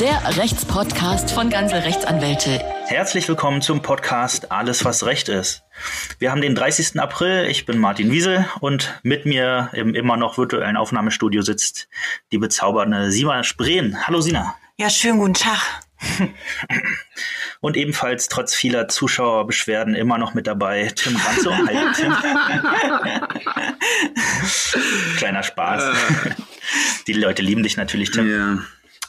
Der Rechtspodcast von Ganze Rechtsanwälte. Herzlich willkommen zum Podcast Alles, was Recht ist. Wir haben den 30. April. Ich bin Martin Wiesel und mit mir im immer noch virtuellen Aufnahmestudio sitzt die bezaubernde Sina Spreen. Hallo Sina. Ja, schönen guten Tag. Und ebenfalls trotz vieler Zuschauerbeschwerden immer noch mit dabei Tim Ranzo. Hi, Tim. Kleiner Spaß. Die Leute lieben dich natürlich, Tim. Ja.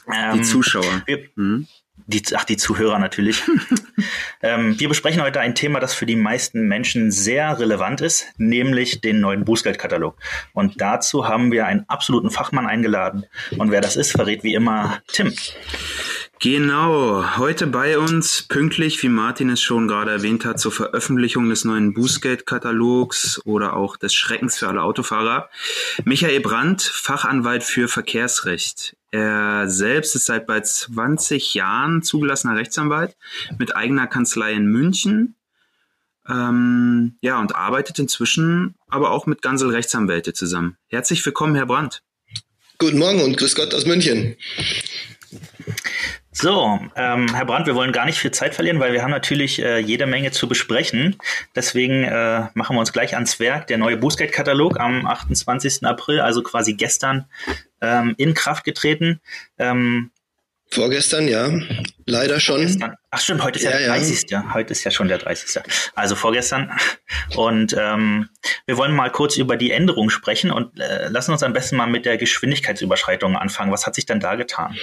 Die Ähm, Zuschauer. Wir, Mhm. die, ach, die Zuhörer natürlich. ähm, wir besprechen heute ein Thema, das für die meisten Menschen sehr relevant ist, nämlich den neuen Bußgeldkatalog. Und dazu haben wir einen absoluten Fachmann eingeladen. Und wer das ist, verrät wie immer Tim. Genau, heute bei uns, pünktlich, wie Martin es schon gerade erwähnt hat, zur Veröffentlichung des neuen Bußgeldkatalogs oder auch des Schreckens für alle Autofahrer, Michael Brandt, Fachanwalt für Verkehrsrecht. Er selbst ist seit bald 20 Jahren zugelassener Rechtsanwalt mit eigener Kanzlei in München. Ähm, ja, und arbeitet inzwischen aber auch mit Gansel Rechtsanwälte zusammen. Herzlich willkommen, Herr Brandt. Guten Morgen und grüß Gott aus München. So, ähm, Herr Brandt, wir wollen gar nicht viel Zeit verlieren, weil wir haben natürlich äh, jede Menge zu besprechen. Deswegen äh, machen wir uns gleich ans Werk. Der neue Bußgeldkatalog am 28. April, also quasi gestern, ähm, in Kraft getreten. Ähm, Vorgestern, ja, leider schon. Gestern. Ach stimmt, heute ist ja, Ja, der ja. 30. Heute ist ja schon der 30. Also vorgestern. Und ähm, wir wollen mal kurz über die Änderung sprechen und äh, lassen uns am besten mal mit der Geschwindigkeitsüberschreitung anfangen. Was hat sich denn da getan?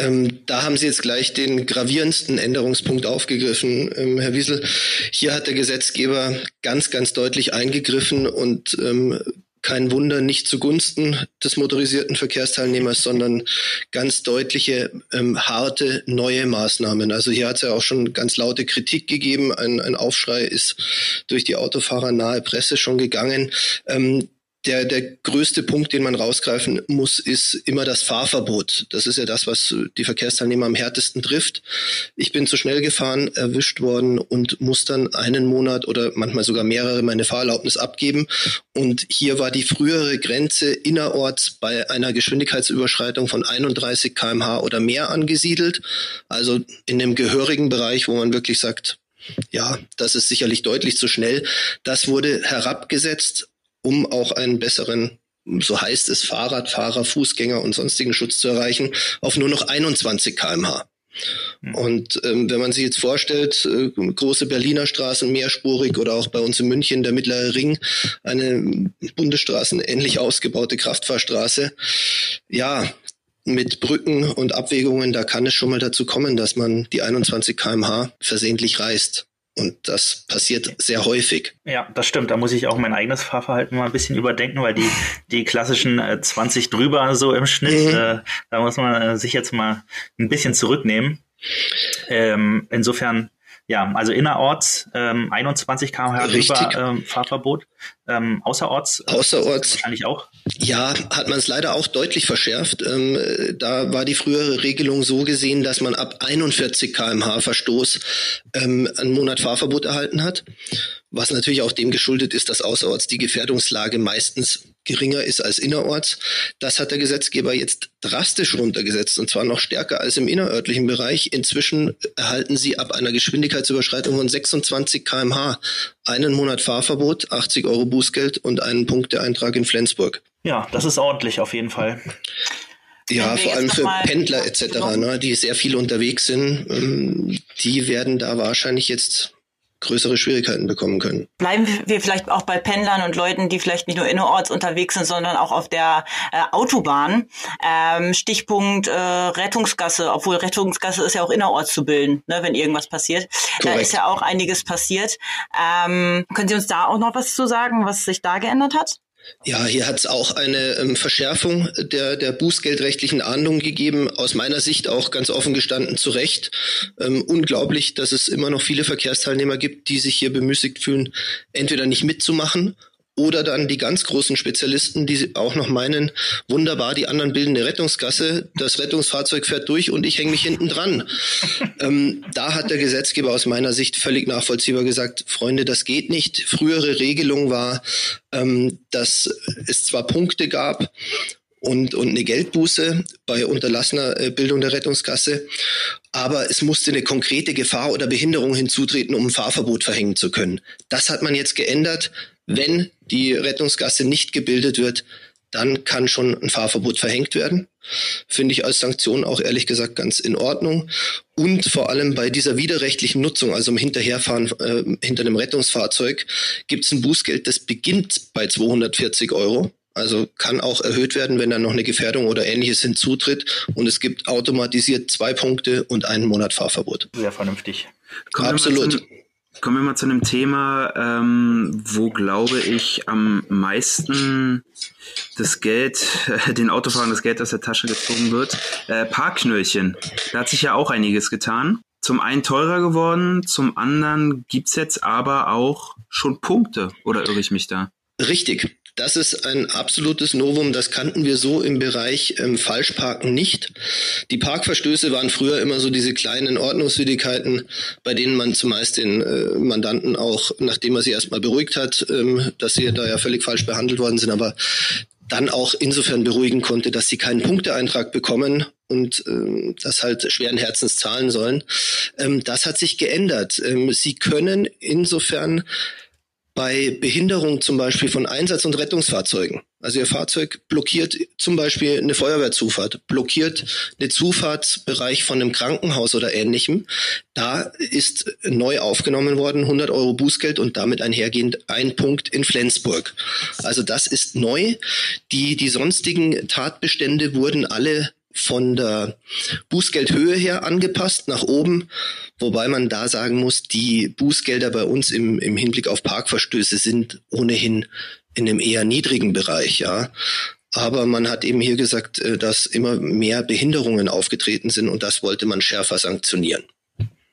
Ähm, da haben Sie jetzt gleich den gravierendsten Änderungspunkt aufgegriffen, ähm, Herr Wiesel. Hier hat der Gesetzgeber ganz, ganz deutlich eingegriffen und ähm, kein Wunder, nicht zugunsten des motorisierten Verkehrsteilnehmers, sondern ganz deutliche, ähm, harte neue Maßnahmen. Also hier hat es ja auch schon ganz laute Kritik gegeben. Ein, ein Aufschrei ist durch die autofahrernahe Presse schon gegangen. Ähm, der, der größte Punkt, den man rausgreifen muss, ist immer das Fahrverbot. Das ist ja das, was die Verkehrsteilnehmer am härtesten trifft. Ich bin zu schnell gefahren, erwischt worden und muss dann einen Monat oder manchmal sogar mehrere meine Fahrerlaubnis abgeben. Und hier war die frühere Grenze innerorts bei einer Geschwindigkeitsüberschreitung von 31 kmh oder mehr angesiedelt. Also in dem gehörigen Bereich, wo man wirklich sagt, ja, das ist sicherlich deutlich zu schnell. Das wurde herabgesetzt um auch einen besseren, so heißt es, Fahrradfahrer, Fußgänger und sonstigen Schutz zu erreichen, auf nur noch 21 kmh. Und ähm, wenn man sich jetzt vorstellt, äh, große Berliner Straßen mehrspurig oder auch bei uns in München der Mittlere Ring, eine Bundesstraßen ähnlich ausgebaute Kraftfahrstraße, ja, mit Brücken und Abwägungen, da kann es schon mal dazu kommen, dass man die 21 kmh versehentlich reißt. Und das passiert sehr häufig. Ja, das stimmt. Da muss ich auch mein eigenes Fahrverhalten mal ein bisschen überdenken, weil die, die klassischen äh, 20 drüber so im Schnitt, Mhm. äh, da muss man äh, sich jetzt mal ein bisschen zurücknehmen. Ähm, insofern, ja, also innerorts ähm, 21 km/h ähm, Fahrverbot. Ähm, außerorts, Außerorts wahrscheinlich auch. Ja, hat man es leider auch deutlich verschärft. Ähm, äh, da war die frühere Regelung so gesehen, dass man ab 41 kmh Verstoß ähm, einen Monat Fahrverbot erhalten hat. Was natürlich auch dem geschuldet ist, dass außerorts die Gefährdungslage meistens geringer ist als innerorts. Das hat der Gesetzgeber jetzt drastisch runtergesetzt und zwar noch stärker als im innerörtlichen Bereich. Inzwischen erhalten Sie ab einer Geschwindigkeitsüberschreitung von 26 kmh einen Monat Fahrverbot, 80 Euro Bußgeld und einen Punkteeintrag in Flensburg. Ja, das ist ordentlich auf jeden Fall. Ja, vor allem für Pendler etc., ne, die sehr viel unterwegs sind, ähm, die werden da wahrscheinlich jetzt größere Schwierigkeiten bekommen können. Bleiben wir vielleicht auch bei Pendlern und Leuten, die vielleicht nicht nur innerorts unterwegs sind, sondern auch auf der äh, Autobahn. Ähm, Stichpunkt äh, Rettungsgasse, obwohl Rettungsgasse ist ja auch innerorts zu bilden, ne, wenn irgendwas passiert. Da Korrekt. ist ja auch einiges passiert. Ähm, können Sie uns da auch noch was zu sagen, was sich da geändert hat? Ja, hier hat es auch eine ähm, Verschärfung der, der bußgeldrechtlichen Ahndung gegeben. Aus meiner Sicht auch ganz offen gestanden zu Recht. Ähm, unglaublich, dass es immer noch viele Verkehrsteilnehmer gibt, die sich hier bemüßigt fühlen, entweder nicht mitzumachen oder dann die ganz großen Spezialisten, die auch noch meinen, wunderbar, die anderen bilden eine Rettungsgasse, das Rettungsfahrzeug fährt durch und ich hänge mich hinten dran. ähm, da hat der Gesetzgeber aus meiner Sicht völlig nachvollziehbar gesagt, Freunde, das geht nicht. Frühere Regelung war, ähm, dass es zwar Punkte gab, und, und eine Geldbuße bei unterlassener äh, Bildung der Rettungsgasse. Aber es musste eine konkrete Gefahr oder Behinderung hinzutreten, um ein Fahrverbot verhängen zu können. Das hat man jetzt geändert. Wenn die Rettungsgasse nicht gebildet wird, dann kann schon ein Fahrverbot verhängt werden. Finde ich als Sanktion auch ehrlich gesagt ganz in Ordnung. Und vor allem bei dieser widerrechtlichen Nutzung, also im Hinterherfahren äh, hinter einem Rettungsfahrzeug, gibt es ein Bußgeld, das beginnt bei 240 Euro. Also kann auch erhöht werden, wenn dann noch eine Gefährdung oder ähnliches hinzutritt. Und es gibt automatisiert zwei Punkte und einen Monat Fahrverbot. Sehr vernünftig. Kommen Absolut. Kommen wir mal zu einem Thema, ähm, wo glaube ich am meisten das Geld, äh, den Autofahrern das Geld aus der Tasche gezogen wird. Äh, Parkknöllchen. Da hat sich ja auch einiges getan. Zum einen teurer geworden, zum anderen gibt's jetzt aber auch schon Punkte. Oder irre ich mich da? Richtig. Das ist ein absolutes Novum. Das kannten wir so im Bereich ähm, Falschparken nicht. Die Parkverstöße waren früher immer so diese kleinen Ordnungswidrigkeiten, bei denen man zumeist den äh, Mandanten auch, nachdem er sie erstmal beruhigt hat, ähm, dass sie da ja völlig falsch behandelt worden sind, aber dann auch insofern beruhigen konnte, dass sie keinen Punkteeintrag bekommen und ähm, das halt schweren Herzens zahlen sollen. Ähm, das hat sich geändert. Ähm, sie können insofern bei Behinderung zum Beispiel von Einsatz- und Rettungsfahrzeugen. Also Ihr Fahrzeug blockiert zum Beispiel eine Feuerwehrzufahrt, blockiert den Zufahrtsbereich von einem Krankenhaus oder ähnlichem. Da ist neu aufgenommen worden 100 Euro Bußgeld und damit einhergehend ein Punkt in Flensburg. Also das ist neu. Die, die sonstigen Tatbestände wurden alle von der Bußgeldhöhe her angepasst nach oben, wobei man da sagen muss, die Bußgelder bei uns im, im Hinblick auf Parkverstöße sind ohnehin in einem eher niedrigen Bereich, ja. Aber man hat eben hier gesagt, äh, dass immer mehr Behinderungen aufgetreten sind und das wollte man schärfer sanktionieren.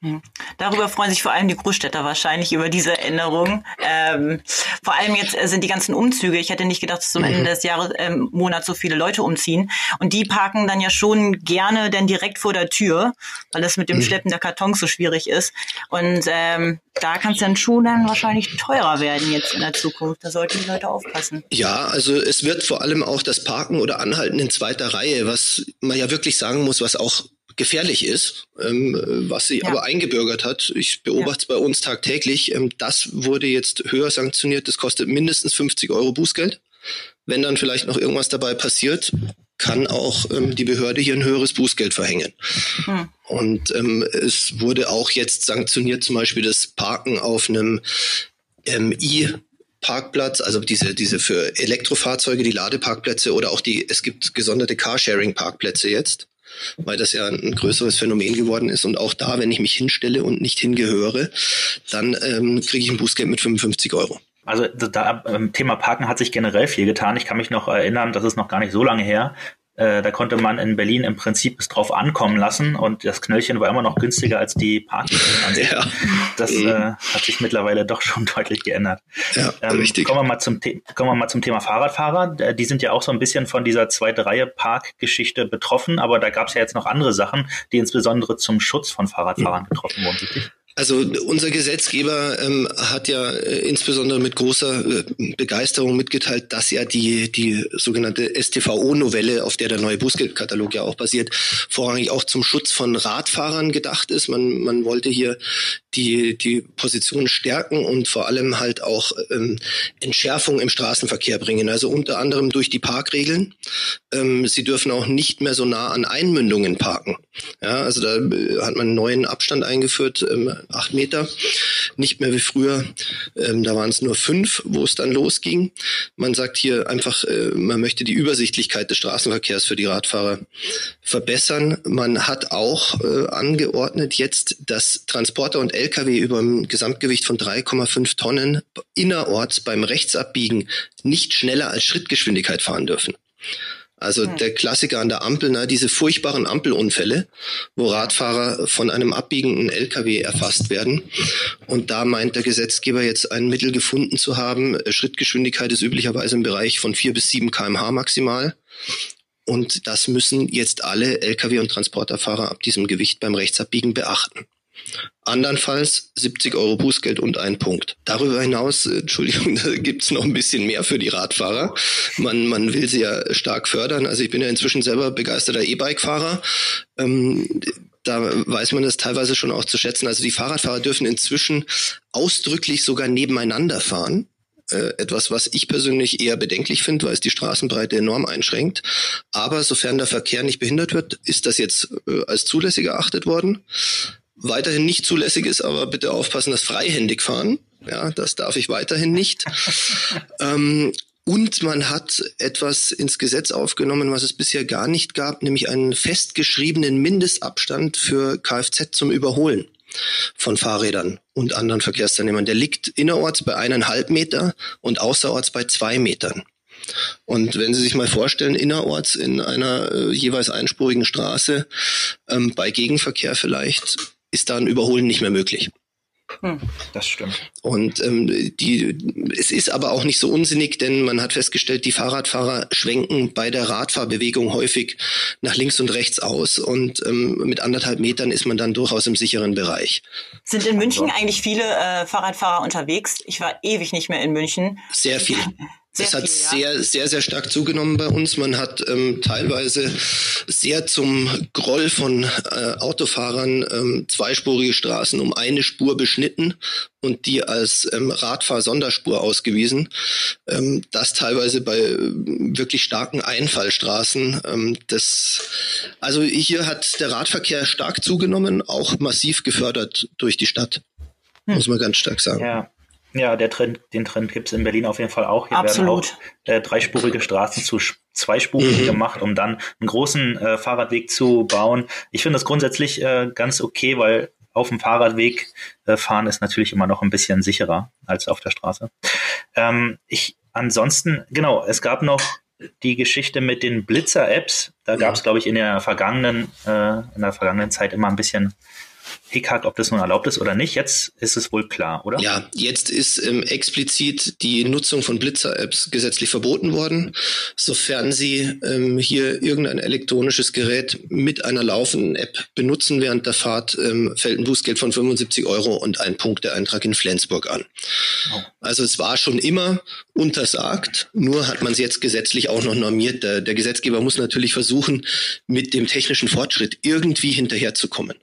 Hm. Darüber freuen sich vor allem die Großstädter wahrscheinlich über diese Änderung. Ähm, vor allem jetzt äh, sind die ganzen Umzüge. Ich hätte nicht gedacht, dass zum Ende mhm. des Jahres ähm, Monats so viele Leute umziehen. Und die parken dann ja schon gerne denn direkt vor der Tür, weil es mit dem mhm. Schleppen der Kartons so schwierig ist. Und ähm, da kann es dann schon dann wahrscheinlich teurer werden jetzt in der Zukunft. Da sollten die Leute aufpassen. Ja, also es wird vor allem auch das Parken oder Anhalten in zweiter Reihe, was man ja wirklich sagen muss, was auch gefährlich ist, ähm, was sie ja. aber eingebürgert hat. Ich beobachte es bei uns tagtäglich. Ähm, das wurde jetzt höher sanktioniert. Das kostet mindestens 50 Euro Bußgeld. Wenn dann vielleicht noch irgendwas dabei passiert, kann auch ähm, die Behörde hier ein höheres Bußgeld verhängen. Hm. Und ähm, es wurde auch jetzt sanktioniert, zum Beispiel das Parken auf einem ähm, I Parkplatz, also diese, diese für Elektrofahrzeuge, die Ladeparkplätze oder auch die, es gibt gesonderte Carsharing-Parkplätze jetzt weil das ja ein größeres Phänomen geworden ist. Und auch da, wenn ich mich hinstelle und nicht hingehöre, dann ähm, kriege ich ein Bußgeld mit 55 Euro. Also da, ähm, Thema Parken hat sich generell viel getan. Ich kann mich noch erinnern, das ist noch gar nicht so lange her. Äh, da konnte man in Berlin im Prinzip es drauf ankommen lassen und das Knöllchen war immer noch günstiger als die Parkgebühren an sich. Ja. Das mhm. äh, hat sich mittlerweile doch schon deutlich geändert. Ja, ähm, richtig. Kommen wir, mal zum kommen wir mal zum Thema Fahrradfahrer. Die sind ja auch so ein bisschen von dieser zweite Reihe Parkgeschichte betroffen, aber da gab es ja jetzt noch andere Sachen, die insbesondere zum Schutz von Fahrradfahrern mhm. getroffen wurden, richtig? Also unser Gesetzgeber ähm, hat ja äh, insbesondere mit großer äh, Begeisterung mitgeteilt, dass ja die, die sogenannte STVO-Novelle, auf der der neue Bußgeldkatalog ja auch basiert, vorrangig auch zum Schutz von Radfahrern gedacht ist. Man, man wollte hier die, die Position stärken und vor allem halt auch ähm, Entschärfung im Straßenverkehr bringen. Also unter anderem durch die Parkregeln. Ähm, sie dürfen auch nicht mehr so nah an Einmündungen parken. Ja, also da äh, hat man einen neuen Abstand eingeführt, ähm, acht Meter. Nicht mehr wie früher, ähm, da waren es nur fünf, wo es dann losging. Man sagt hier einfach, äh, man möchte die Übersichtlichkeit des Straßenverkehrs für die Radfahrer verbessern. Man hat auch äh, angeordnet jetzt, dass Transporter und LKW über ein Gesamtgewicht von 3,5 Tonnen innerorts beim Rechtsabbiegen nicht schneller als Schrittgeschwindigkeit fahren dürfen. Also hm. der Klassiker an der Ampel, na, diese furchtbaren Ampelunfälle, wo Radfahrer von einem abbiegenden LKW erfasst werden. Und da meint der Gesetzgeber jetzt ein Mittel gefunden zu haben. Schrittgeschwindigkeit ist üblicherweise im Bereich von vier bis sieben kmh maximal. Und das müssen jetzt alle Lkw- und Transporterfahrer ab diesem Gewicht beim Rechtsabbiegen beachten. Andernfalls 70 Euro Bußgeld und ein Punkt. Darüber hinaus, äh, Entschuldigung, da gibt's noch ein bisschen mehr für die Radfahrer. Man, man will sie ja stark fördern. Also ich bin ja inzwischen selber begeisterter E-Bike-Fahrer. Ähm, da weiß man das teilweise schon auch zu schätzen. Also die Fahrradfahrer dürfen inzwischen ausdrücklich sogar nebeneinander fahren. Äh, etwas, was ich persönlich eher bedenklich finde, weil es die Straßenbreite enorm einschränkt. Aber sofern der Verkehr nicht behindert wird, ist das jetzt äh, als zulässig erachtet worden. Weiterhin nicht zulässig ist, aber bitte aufpassen, dass freihändig fahren. Ja, das darf ich weiterhin nicht. ähm, und man hat etwas ins Gesetz aufgenommen, was es bisher gar nicht gab, nämlich einen festgeschriebenen Mindestabstand für Kfz zum Überholen von Fahrrädern und anderen Verkehrsteilnehmern. Der liegt innerorts bei eineinhalb Meter und außerorts bei zwei Metern. Und wenn Sie sich mal vorstellen, innerorts in einer äh, jeweils einspurigen Straße, ähm, bei Gegenverkehr vielleicht, ist da ein Überholen nicht mehr möglich. Hm, das stimmt. Und ähm, die, es ist aber auch nicht so unsinnig, denn man hat festgestellt, die Fahrradfahrer schwenken bei der Radfahrbewegung häufig nach links und rechts aus und ähm, mit anderthalb Metern ist man dann durchaus im sicheren Bereich. Sind in München eigentlich viele äh, Fahrradfahrer unterwegs? Ich war ewig nicht mehr in München. Sehr viel. Es hat viel, ja. sehr, sehr, sehr stark zugenommen bei uns. Man hat ähm, teilweise sehr zum Groll von äh, Autofahrern ähm, zweispurige Straßen um eine Spur beschnitten und die als ähm, Radfahr-Sonderspur ausgewiesen. Ähm, das teilweise bei äh, wirklich starken Einfallstraßen. Ähm, das, also hier hat der Radverkehr stark zugenommen, auch massiv gefördert durch die Stadt. Hm. Muss man ganz stark sagen. Ja. Ja, der Trend, den Trend gibt es in Berlin auf jeden Fall auch. Hier Absolut. werden auch äh, dreispurige Straßen zu zweispurigen mhm. gemacht, um dann einen großen äh, Fahrradweg zu bauen. Ich finde das grundsätzlich äh, ganz okay, weil auf dem Fahrradweg äh, fahren ist natürlich immer noch ein bisschen sicherer als auf der Straße. Ähm, ich ansonsten, genau, es gab noch die Geschichte mit den Blitzer-Apps. Da gab es, glaube ich, in der vergangenen, äh, in der vergangenen Zeit immer ein bisschen Hickhack, ob das nun erlaubt ist oder nicht. Jetzt ist es wohl klar, oder? Ja, jetzt ist ähm, explizit die Nutzung von Blitzer-Apps gesetzlich verboten worden, sofern Sie ähm, hier irgendein elektronisches Gerät mit einer laufenden App benutzen während der Fahrt, ähm, fällt ein Bußgeld von 75 Euro und ein Punkteeintrag in Flensburg an. Oh. Also es war schon immer untersagt, nur hat man es jetzt gesetzlich auch noch normiert. Der, der Gesetzgeber muss natürlich versuchen, mit dem technischen Fortschritt irgendwie hinterherzukommen.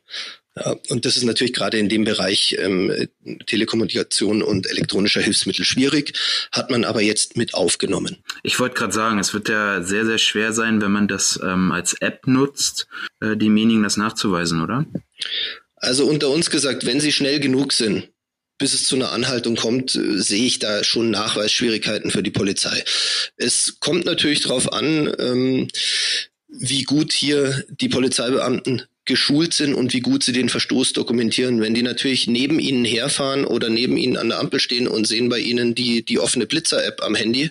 Ja, und das ist natürlich gerade in dem Bereich ähm, Telekommunikation und elektronischer Hilfsmittel schwierig, hat man aber jetzt mit aufgenommen. Ich wollte gerade sagen, es wird ja sehr, sehr schwer sein, wenn man das ähm, als App nutzt, äh, demjenigen das nachzuweisen, oder? Also unter uns gesagt, wenn sie schnell genug sind, bis es zu einer Anhaltung kommt, äh, sehe ich da schon Nachweisschwierigkeiten für die Polizei. Es kommt natürlich darauf an, ähm, wie gut hier die Polizeibeamten geschult sind und wie gut sie den Verstoß dokumentieren. Wenn die natürlich neben ihnen herfahren oder neben ihnen an der Ampel stehen und sehen bei ihnen die, die offene Blitzer-App am Handy,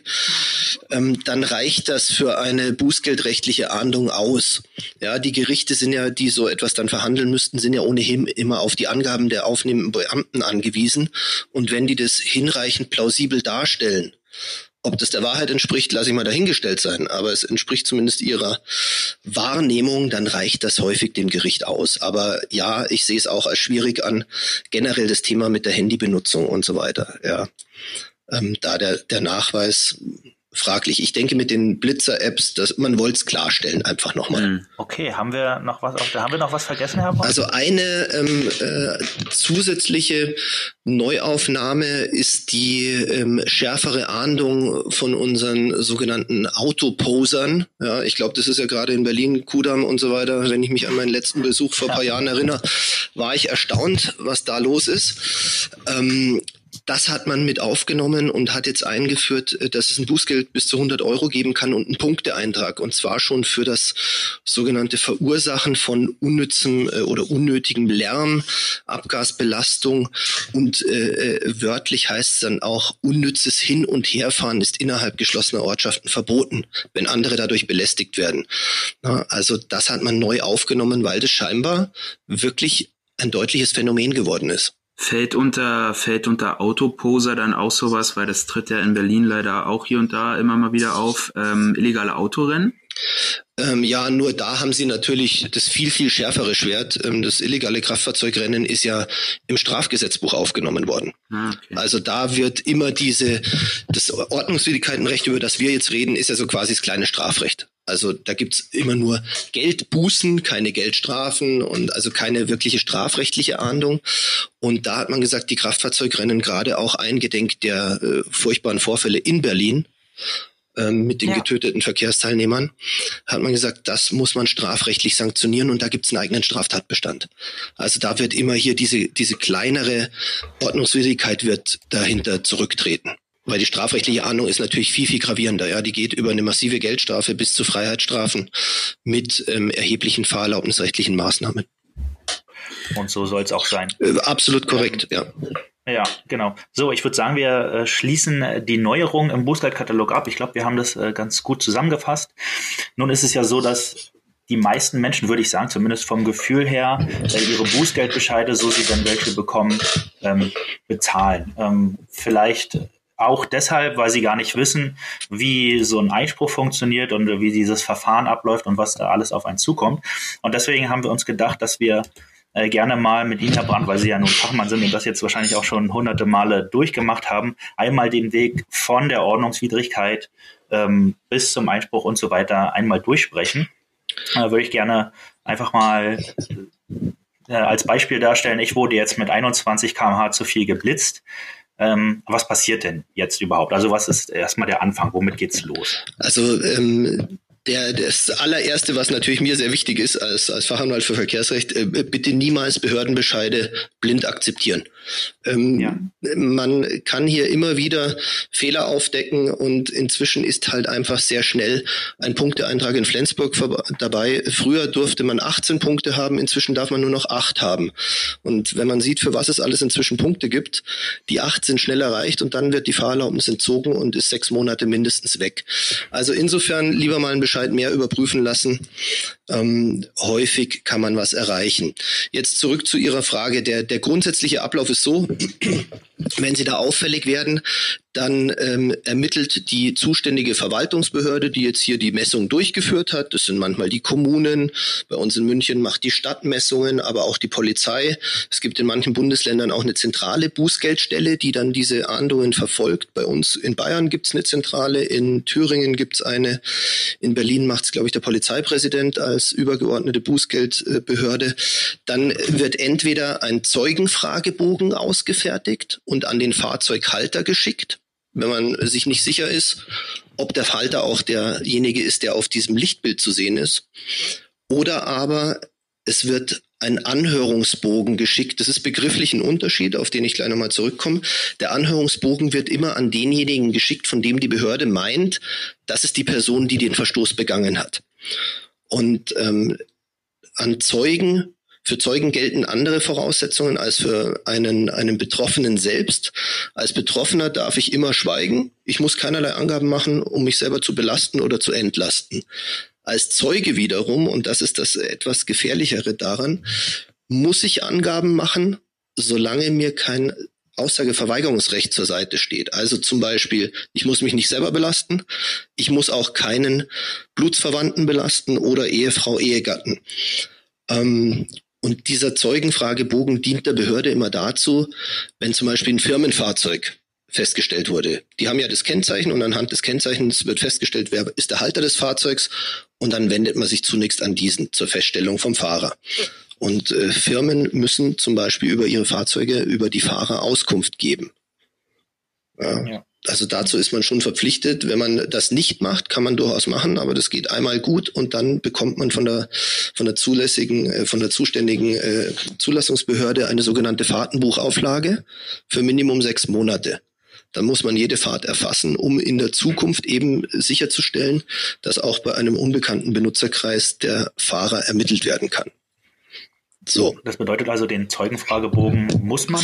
ähm, dann reicht das für eine bußgeldrechtliche Ahndung aus. Ja, die Gerichte sind ja, die so etwas dann verhandeln müssten, sind ja ohnehin immer auf die Angaben der aufnehmenden Beamten angewiesen. Und wenn die das hinreichend plausibel darstellen, ob das der Wahrheit entspricht, lasse ich mal dahingestellt sein, aber es entspricht zumindest ihrer Wahrnehmung, dann reicht das häufig dem Gericht aus. Aber ja, ich sehe es auch als schwierig an, generell das Thema mit der Handybenutzung und so weiter. Ja, ähm, da der, der Nachweis fraglich. Ich denke mit den Blitzer-Apps, dass man wollte es klarstellen, einfach nochmal. Hm. Okay, haben wir noch was auf haben wir noch was vergessen, Herr Bock? Also eine ähm, äh, zusätzliche Neuaufnahme ist die ähm, schärfere Ahndung von unseren sogenannten Autoposern. Ja, ich glaube, das ist ja gerade in Berlin, Kudamm und so weiter. Wenn ich mich an meinen letzten Besuch vor ein paar Jahren erinnere, war ich erstaunt, was da los ist. Ähm, das hat man mit aufgenommen und hat jetzt eingeführt, äh, dass es ein Bußgeld bis zu 100 Euro geben kann und einen Punkteeintrag. Und zwar schon für das sogenannte Verursachen von unnützem äh, oder unnötigem Lärm, Abgasbelastung und äh, äh, wörtlich heißt es dann auch, unnützes Hin- und Herfahren ist innerhalb geschlossener Ortschaften verboten, wenn andere dadurch belästigt werden. Na, also das hat man neu aufgenommen, weil das scheinbar wirklich ein deutliches Phänomen geworden ist. Fällt unter, fällt unter Autoposer dann auch sowas, weil das tritt ja in Berlin leider auch hier und da immer mal wieder auf, ähm, illegale Autorennen? Ähm, ja, nur da haben sie natürlich das viel, viel schärfere Schwert. Ähm, das illegale Kraftfahrzeugrennen ist ja im Strafgesetzbuch aufgenommen worden. Ah, okay. Also da wird immer diese, das Ordnungswidrigkeitenrecht, über das wir jetzt reden, ist ja so quasi das kleine Strafrecht. Also da gibt's immer nur Geldbußen, keine Geldstrafen und also keine wirkliche strafrechtliche Ahndung. Und da hat man gesagt, die Kraftfahrzeugrennen gerade auch eingedenk der äh, furchtbaren Vorfälle in Berlin ähm, mit den ja. getöteten Verkehrsteilnehmern, hat man gesagt, das muss man strafrechtlich sanktionieren und da gibt es einen eigenen Straftatbestand. Also da wird immer hier diese, diese kleinere Ordnungswidrigkeit wird dahinter zurücktreten. Weil die strafrechtliche Ahnung ist natürlich viel, viel gravierender. Ja, die geht über eine massive Geldstrafe bis zu Freiheitsstrafen mit ähm, erheblichen fahrerlaubnisrechtlichen Maßnahmen. Und so soll es auch sein. Äh, absolut korrekt, ja. Ja, genau. So, ich würde sagen, wir äh, schließen die Neuerung im Bußgeldkatalog ab. Ich glaube, wir haben das äh, ganz gut zusammengefasst. Nun ist es ja so, dass die meisten Menschen, würde ich sagen, zumindest vom Gefühl her, äh, ihre Bußgeldbescheide, so sie dann welche bekommen, ähm, bezahlen. Ähm, vielleicht auch deshalb, weil sie gar nicht wissen, wie so ein Einspruch funktioniert und wie dieses Verfahren abläuft und was da alles auf einen zukommt. Und deswegen haben wir uns gedacht, dass wir äh, gerne mal mit Ihnen, Herr Brandt, weil Sie ja nun Fachmann sind und das jetzt wahrscheinlich auch schon hunderte Male durchgemacht haben, einmal den Weg von der Ordnungswidrigkeit ähm, bis zum Einspruch und so weiter einmal durchsprechen. Da würde ich gerne einfach mal äh, als Beispiel darstellen, ich wurde jetzt mit 21 km/h zu viel geblitzt. Ähm, was passiert denn jetzt überhaupt? Also was ist erstmal der Anfang? Womit geht's los? Also ähm, der, das allererste, was natürlich mir sehr wichtig ist als, als Fachanwalt für Verkehrsrecht, äh, bitte niemals Behördenbescheide blind akzeptieren. Ähm, ja. Man kann hier immer wieder Fehler aufdecken und inzwischen ist halt einfach sehr schnell ein Punkteeintrag in Flensburg dabei. Früher durfte man 18 Punkte haben, inzwischen darf man nur noch 8 haben. Und wenn man sieht, für was es alles inzwischen Punkte gibt, die 8 sind schnell erreicht und dann wird die Fahrerlaubnis entzogen und ist sechs Monate mindestens weg. Also insofern lieber mal einen Bescheid mehr überprüfen lassen. Ähm, häufig kann man was erreichen. Jetzt zurück zu Ihrer Frage. Der, der grundsätzliche Ablauf ist so, wenn sie da auffällig werden, dann ähm, ermittelt die zuständige Verwaltungsbehörde, die jetzt hier die Messung durchgeführt hat. Das sind manchmal die Kommunen. Bei uns in München macht die Stadt Messungen, aber auch die Polizei. Es gibt in manchen Bundesländern auch eine zentrale Bußgeldstelle, die dann diese Ahndungen verfolgt. Bei uns in Bayern gibt es eine Zentrale, in Thüringen gibt es eine, in Berlin macht es, glaube ich, der Polizeipräsident als übergeordnete Bußgeldbehörde. Dann wird entweder ein Zeugenfragebogen ausgefertigt und an den Fahrzeughalter geschickt wenn man sich nicht sicher ist, ob der Falter auch derjenige ist, der auf diesem Lichtbild zu sehen ist. Oder aber es wird ein Anhörungsbogen geschickt. Das ist begrifflich ein Unterschied, auf den ich gleich nochmal zurückkomme. Der Anhörungsbogen wird immer an denjenigen geschickt, von dem die Behörde meint, das ist die Person, die den Verstoß begangen hat. Und ähm, an Zeugen für Zeugen gelten andere Voraussetzungen als für einen, einen Betroffenen selbst. Als Betroffener darf ich immer schweigen. Ich muss keinerlei Angaben machen, um mich selber zu belasten oder zu entlasten. Als Zeuge wiederum, und das ist das etwas gefährlichere daran, muss ich Angaben machen, solange mir kein Aussageverweigerungsrecht zur Seite steht. Also zum Beispiel, ich muss mich nicht selber belasten, ich muss auch keinen Blutsverwandten belasten oder Ehefrau, Ehegatten. Ähm, und dieser Zeugenfragebogen dient der Behörde immer dazu, wenn zum Beispiel ein Firmenfahrzeug festgestellt wurde. Die haben ja das Kennzeichen und anhand des Kennzeichens wird festgestellt, wer ist der Halter des Fahrzeugs und dann wendet man sich zunächst an diesen zur Feststellung vom Fahrer. Und äh, Firmen müssen zum Beispiel über ihre Fahrzeuge, über die Fahrer Auskunft geben. Ja. ja. Also dazu ist man schon verpflichtet. Wenn man das nicht macht, kann man durchaus machen, aber das geht einmal gut und dann bekommt man von der von der zulässigen, äh, von der zuständigen äh, Zulassungsbehörde eine sogenannte Fahrtenbuchauflage für Minimum sechs Monate. Dann muss man jede Fahrt erfassen, um in der Zukunft eben sicherzustellen, dass auch bei einem unbekannten Benutzerkreis der Fahrer ermittelt werden kann. So. Das bedeutet also, den Zeugenfragebogen muss man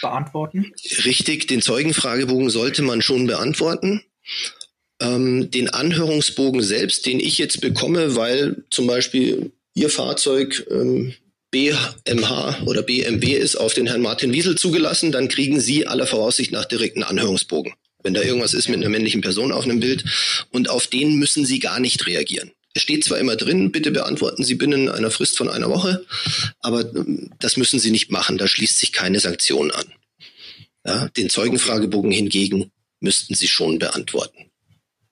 beantworten? Richtig, den Zeugenfragebogen sollte man schon beantworten. Ähm, den Anhörungsbogen selbst, den ich jetzt bekomme, weil zum Beispiel Ihr Fahrzeug ähm, BMH oder BMW ist auf den Herrn Martin Wiesel zugelassen, dann kriegen Sie aller Voraussicht nach direkten Anhörungsbogen. Wenn da irgendwas ist mit einer männlichen Person auf einem Bild und auf den müssen Sie gar nicht reagieren. Steht zwar immer drin, bitte beantworten Sie binnen einer Frist von einer Woche, aber ähm, das müssen Sie nicht machen, da schließt sich keine Sanktion an. Ja, den Zeugenfragebogen hingegen müssten Sie schon beantworten.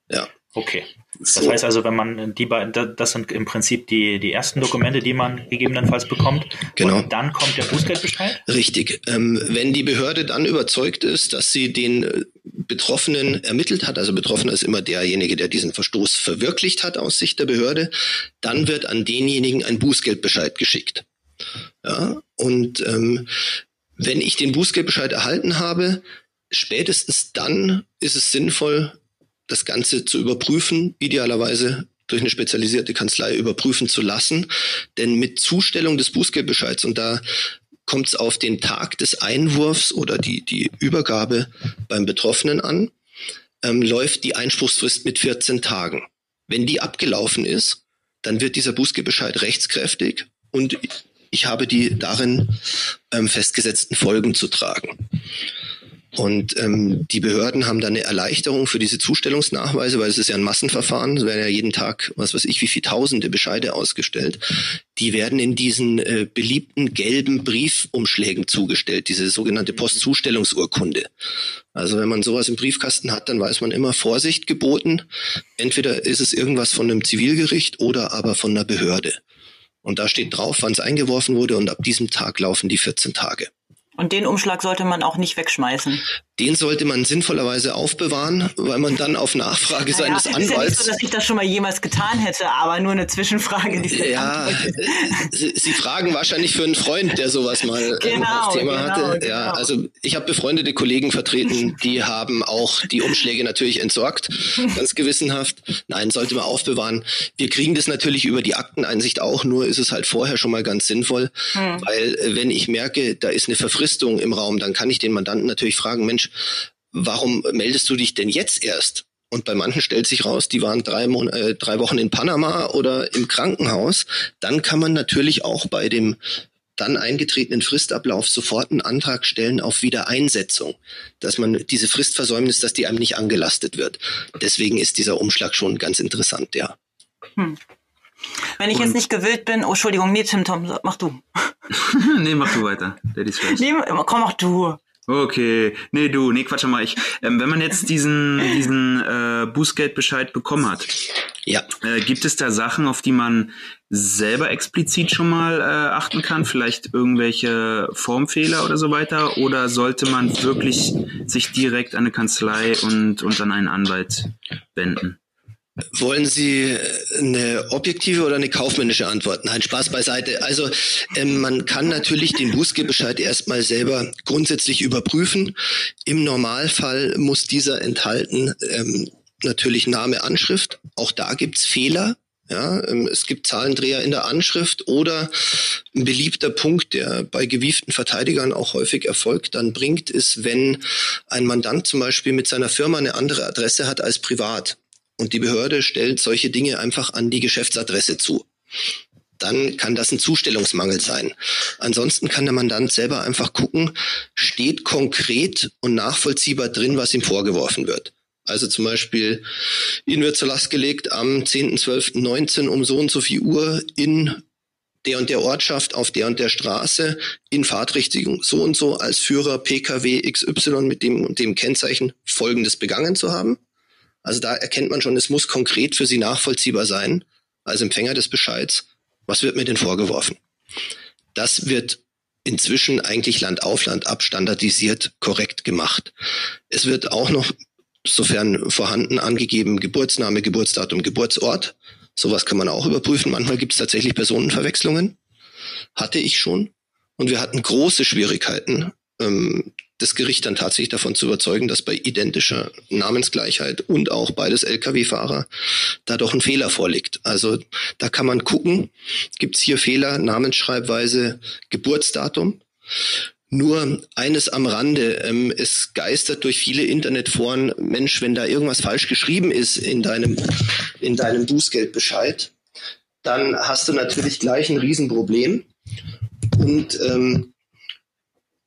Ja. Okay. Das so. heißt also, wenn man die beiden, das sind im Prinzip die, die ersten Dokumente, die man gegebenenfalls bekommt. Genau. Und dann kommt der Bußgeldbescheid? Richtig. Ähm, wenn die Behörde dann überzeugt ist, dass sie den äh, Betroffenen ermittelt hat, also Betroffener ist immer derjenige, der diesen Verstoß verwirklicht hat aus Sicht der Behörde, dann wird an denjenigen ein Bußgeldbescheid geschickt. Ja, und ähm, wenn ich den Bußgeldbescheid erhalten habe, spätestens dann ist es sinnvoll, das Ganze zu überprüfen, idealerweise durch eine spezialisierte Kanzlei überprüfen zu lassen. Denn mit Zustellung des Bußgeldbescheids, und da kommt es auf den Tag des Einwurfs oder die, die Übergabe beim Betroffenen an, ähm, läuft die Einspruchsfrist mit 14 Tagen. Wenn die abgelaufen ist, dann wird dieser Bußgeldbescheid rechtskräftig und ich habe die darin ähm, festgesetzten Folgen zu tragen. Und ähm, die Behörden haben dann eine Erleichterung für diese Zustellungsnachweise, weil es ist ja ein Massenverfahren, es werden ja jeden Tag, was weiß ich, wie viele tausende Bescheide ausgestellt. Die werden in diesen äh, beliebten gelben Briefumschlägen zugestellt, diese sogenannte Postzustellungsurkunde. Also wenn man sowas im Briefkasten hat, dann weiß man immer Vorsicht geboten. Entweder ist es irgendwas von einem Zivilgericht oder aber von einer Behörde. Und da steht drauf, wann es eingeworfen wurde und ab diesem Tag laufen die 14 Tage. Und den Umschlag sollte man auch nicht wegschmeißen. Den sollte man sinnvollerweise aufbewahren, weil man dann auf Nachfrage naja, seines Anwalts. Ist ja nicht so, dass ich das schon mal jemals getan hätte, aber nur eine Zwischenfrage. Die ja, Sie, Sie, fragen wahrscheinlich für einen Freund, der sowas mal genau, als Thema genau, hatte. Genau. Ja, also ich habe befreundete Kollegen vertreten, die haben auch die Umschläge natürlich entsorgt, ganz gewissenhaft. Nein, sollte man aufbewahren. Wir kriegen das natürlich über die Akteneinsicht auch, nur ist es halt vorher schon mal ganz sinnvoll, hm. weil äh, wenn ich merke, da ist eine Verfristung im Raum, dann kann ich den Mandanten natürlich fragen, Mensch, warum meldest du dich denn jetzt erst? Und bei manchen stellt sich raus, die waren drei, Mon äh, drei Wochen in Panama oder im Krankenhaus. Dann kann man natürlich auch bei dem dann eingetretenen Fristablauf sofort einen Antrag stellen auf Wiedereinsetzung, dass man diese Fristversäumnis, dass die einem nicht angelastet wird. Deswegen ist dieser Umschlag schon ganz interessant, ja. Hm. Wenn ich Und jetzt nicht gewillt bin, oh Entschuldigung, nee, Tim Tom, mach du. nee, mach du weiter. Daddy's first. Nee, komm, mach du. Okay, nee, du, nee, Quatsch mal. Ich, ähm, wenn man jetzt diesen, diesen äh, Bußgeldbescheid bekommen hat, ja. äh, gibt es da Sachen, auf die man selber explizit schon mal äh, achten kann? Vielleicht irgendwelche Formfehler oder so weiter? Oder sollte man wirklich sich direkt an eine Kanzlei und, und an einen Anwalt wenden? Wollen Sie eine objektive oder eine kaufmännische Antwort? Nein, Spaß beiseite. Also ähm, man kann natürlich den Bußgeldbescheid erstmal selber grundsätzlich überprüfen. Im Normalfall muss dieser enthalten ähm, natürlich Name, Anschrift. Auch da gibt's Fehler. Ja, ähm, es gibt Zahlendreher in der Anschrift oder ein beliebter Punkt, der bei gewieften Verteidigern auch häufig Erfolg dann bringt, ist, wenn ein Mandant zum Beispiel mit seiner Firma eine andere Adresse hat als privat und die Behörde stellt solche Dinge einfach an die Geschäftsadresse zu. Dann kann das ein Zustellungsmangel sein. Ansonsten kann der Mandant selber einfach gucken, steht konkret und nachvollziehbar drin, was ihm vorgeworfen wird. Also zum Beispiel, Ihnen wird zur Last gelegt am 10.12.19 um so und so viel Uhr in der und der Ortschaft auf der und der Straße in Fahrtrichtung so und so als Führer PKW XY mit dem und dem Kennzeichen Folgendes begangen zu haben. Also da erkennt man schon, es muss konkret für sie nachvollziehbar sein, als Empfänger des Bescheids. Was wird mir denn vorgeworfen? Das wird inzwischen eigentlich Land auf Land ab standardisiert korrekt gemacht. Es wird auch noch sofern vorhanden angegeben Geburtsname, Geburtsdatum, Geburtsort. Sowas kann man auch überprüfen. Manchmal gibt es tatsächlich Personenverwechslungen. Hatte ich schon. Und wir hatten große Schwierigkeiten, ähm, das Gericht dann tatsächlich davon zu überzeugen, dass bei identischer Namensgleichheit und auch beides Lkw-Fahrer da doch ein Fehler vorliegt. Also da kann man gucken, gibt es hier Fehler, Namensschreibweise, Geburtsdatum. Nur eines am Rande, ähm, es geistert durch viele Internetforen, Mensch, wenn da irgendwas falsch geschrieben ist in deinem, in deinem Bußgeldbescheid, dann hast du natürlich gleich ein Riesenproblem. Und ähm,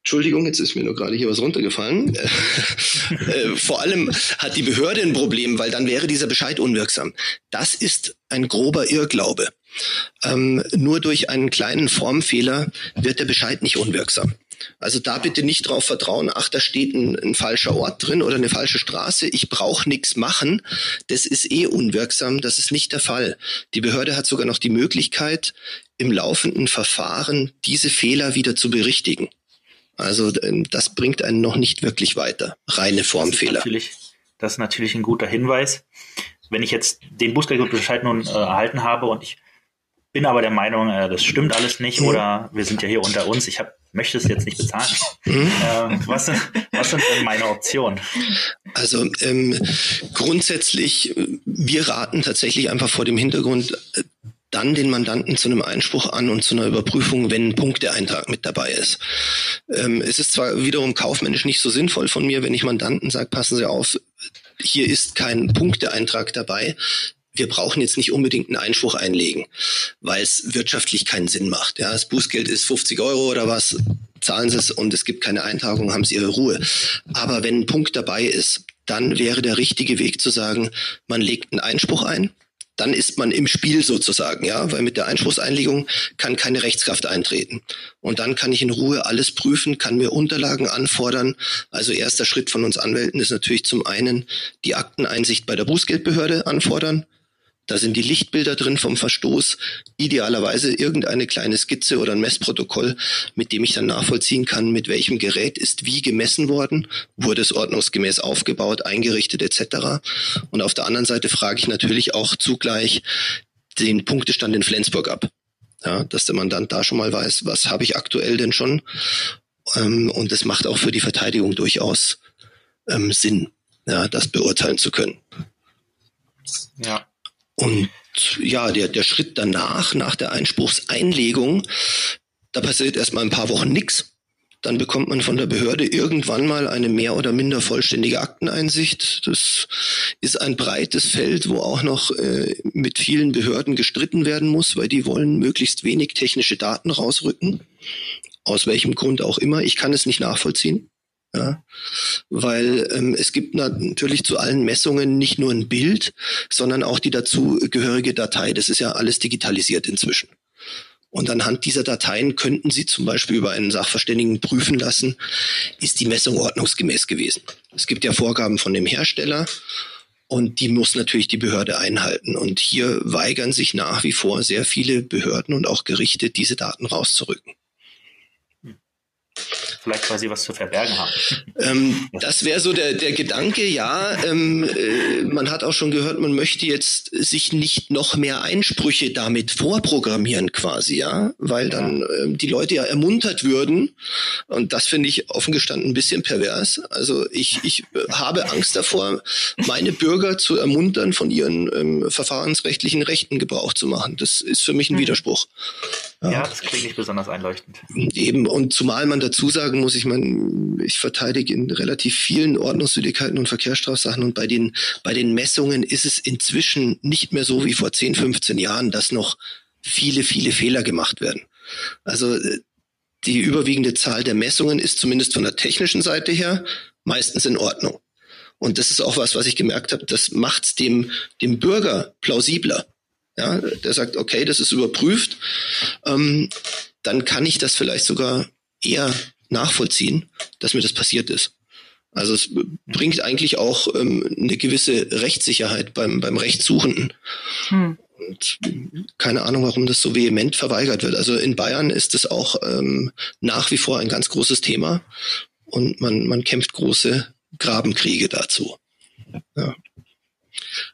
Entschuldigung, jetzt ist mir nur gerade hier was runtergefallen. äh, vor allem hat die Behörde ein Problem, weil dann wäre dieser Bescheid unwirksam. Das ist ein grober Irrglaube. Ähm, nur durch einen kleinen Formfehler wird der Bescheid nicht unwirksam. Also da bitte nicht drauf vertrauen, ach, da steht ein, ein falscher Ort drin oder eine falsche Straße, ich brauche nichts machen, das ist eh unwirksam, das ist nicht der Fall. Die Behörde hat sogar noch die Möglichkeit, im laufenden Verfahren diese Fehler wieder zu berichtigen. Also ähm, das bringt einen noch nicht wirklich weiter. Reine Formfehler. Das ist natürlich, das ist natürlich ein guter Hinweis. Wenn ich jetzt den Bußgeldbescheid nun äh, erhalten habe und ich bin aber der Meinung, äh, das stimmt alles nicht mhm. oder wir sind ja hier unter uns, ich hab, möchte es jetzt nicht bezahlen. Mhm. Äh, was, was sind denn meine Optionen? Also ähm, grundsätzlich, wir raten tatsächlich einfach vor dem Hintergrund, äh, dann den Mandanten zu einem Einspruch an und zu einer Überprüfung, wenn ein Punkteeintrag mit dabei ist. Ähm, es ist zwar wiederum kaufmännisch nicht so sinnvoll von mir, wenn ich Mandanten sage, passen Sie auf, hier ist kein Punkteeintrag dabei. Wir brauchen jetzt nicht unbedingt einen Einspruch einlegen, weil es wirtschaftlich keinen Sinn macht. Ja, das Bußgeld ist 50 Euro oder was, zahlen Sie es und es gibt keine Eintragung, haben Sie Ihre Ruhe. Aber wenn ein Punkt dabei ist, dann wäre der richtige Weg zu sagen, man legt einen Einspruch ein, dann ist man im Spiel sozusagen, ja, weil mit der Einspruchseinlegung kann keine Rechtskraft eintreten. Und dann kann ich in Ruhe alles prüfen, kann mir Unterlagen anfordern. Also erster Schritt von uns Anwälten ist natürlich zum einen die Akteneinsicht bei der Bußgeldbehörde anfordern. Da sind die Lichtbilder drin vom Verstoß, idealerweise irgendeine kleine Skizze oder ein Messprotokoll, mit dem ich dann nachvollziehen kann, mit welchem Gerät ist wie gemessen worden, wurde es ordnungsgemäß aufgebaut, eingerichtet etc. Und auf der anderen Seite frage ich natürlich auch zugleich den Punktestand in Flensburg ab. Ja, dass der Mandant da schon mal weiß, was habe ich aktuell denn schon. Ähm, und das macht auch für die Verteidigung durchaus ähm, Sinn, ja, das beurteilen zu können. Ja. Und ja, der, der Schritt danach, nach der Einspruchseinlegung, da passiert erstmal ein paar Wochen nichts. Dann bekommt man von der Behörde irgendwann mal eine mehr oder minder vollständige Akteneinsicht. Das ist ein breites Feld, wo auch noch äh, mit vielen Behörden gestritten werden muss, weil die wollen möglichst wenig technische Daten rausrücken. Aus welchem Grund auch immer. Ich kann es nicht nachvollziehen. Ja, weil ähm, es gibt natürlich zu allen Messungen nicht nur ein Bild, sondern auch die dazugehörige Datei. Das ist ja alles digitalisiert inzwischen. Und anhand dieser Dateien könnten Sie zum Beispiel über einen Sachverständigen prüfen lassen, ist die Messung ordnungsgemäß gewesen. Es gibt ja Vorgaben von dem Hersteller und die muss natürlich die Behörde einhalten. Und hier weigern sich nach wie vor sehr viele Behörden und auch Gerichte, diese Daten rauszurücken. Vielleicht, weil sie was zu verbergen haben. Ähm, das wäre so der, der Gedanke, ja. Ähm, äh, man hat auch schon gehört, man möchte jetzt sich nicht noch mehr Einsprüche damit vorprogrammieren quasi, ja, weil dann ähm, die Leute ja ermuntert würden. Und das finde ich offen gestanden ein bisschen pervers. Also ich, ich habe Angst davor, meine Bürger zu ermuntern, von ihren ähm, verfahrensrechtlichen Rechten Gebrauch zu machen. Das ist für mich ein hm. Widerspruch. Ja, ja das klingt nicht besonders einleuchtend. Eben, und zumal man dazu sagen muss, ich meine, ich verteidige in relativ vielen Ordnungswidrigkeiten und Verkehrsstrafsachen und bei den, bei den Messungen ist es inzwischen nicht mehr so wie vor 10, 15 Jahren, dass noch viele, viele Fehler gemacht werden. Also äh, die überwiegende Zahl der Messungen ist zumindest von der technischen Seite her meistens in Ordnung. Und das ist auch was, was ich gemerkt habe, das macht dem, dem Bürger plausibler. Ja, der sagt, okay, das ist überprüft, ähm, dann kann ich das vielleicht sogar eher nachvollziehen, dass mir das passiert ist. Also es bringt eigentlich auch ähm, eine gewisse Rechtssicherheit beim, beim Rechtssuchenden. Hm. Und keine Ahnung, warum das so vehement verweigert wird. Also in Bayern ist es auch ähm, nach wie vor ein ganz großes Thema und man, man kämpft große Grabenkriege dazu. Ja.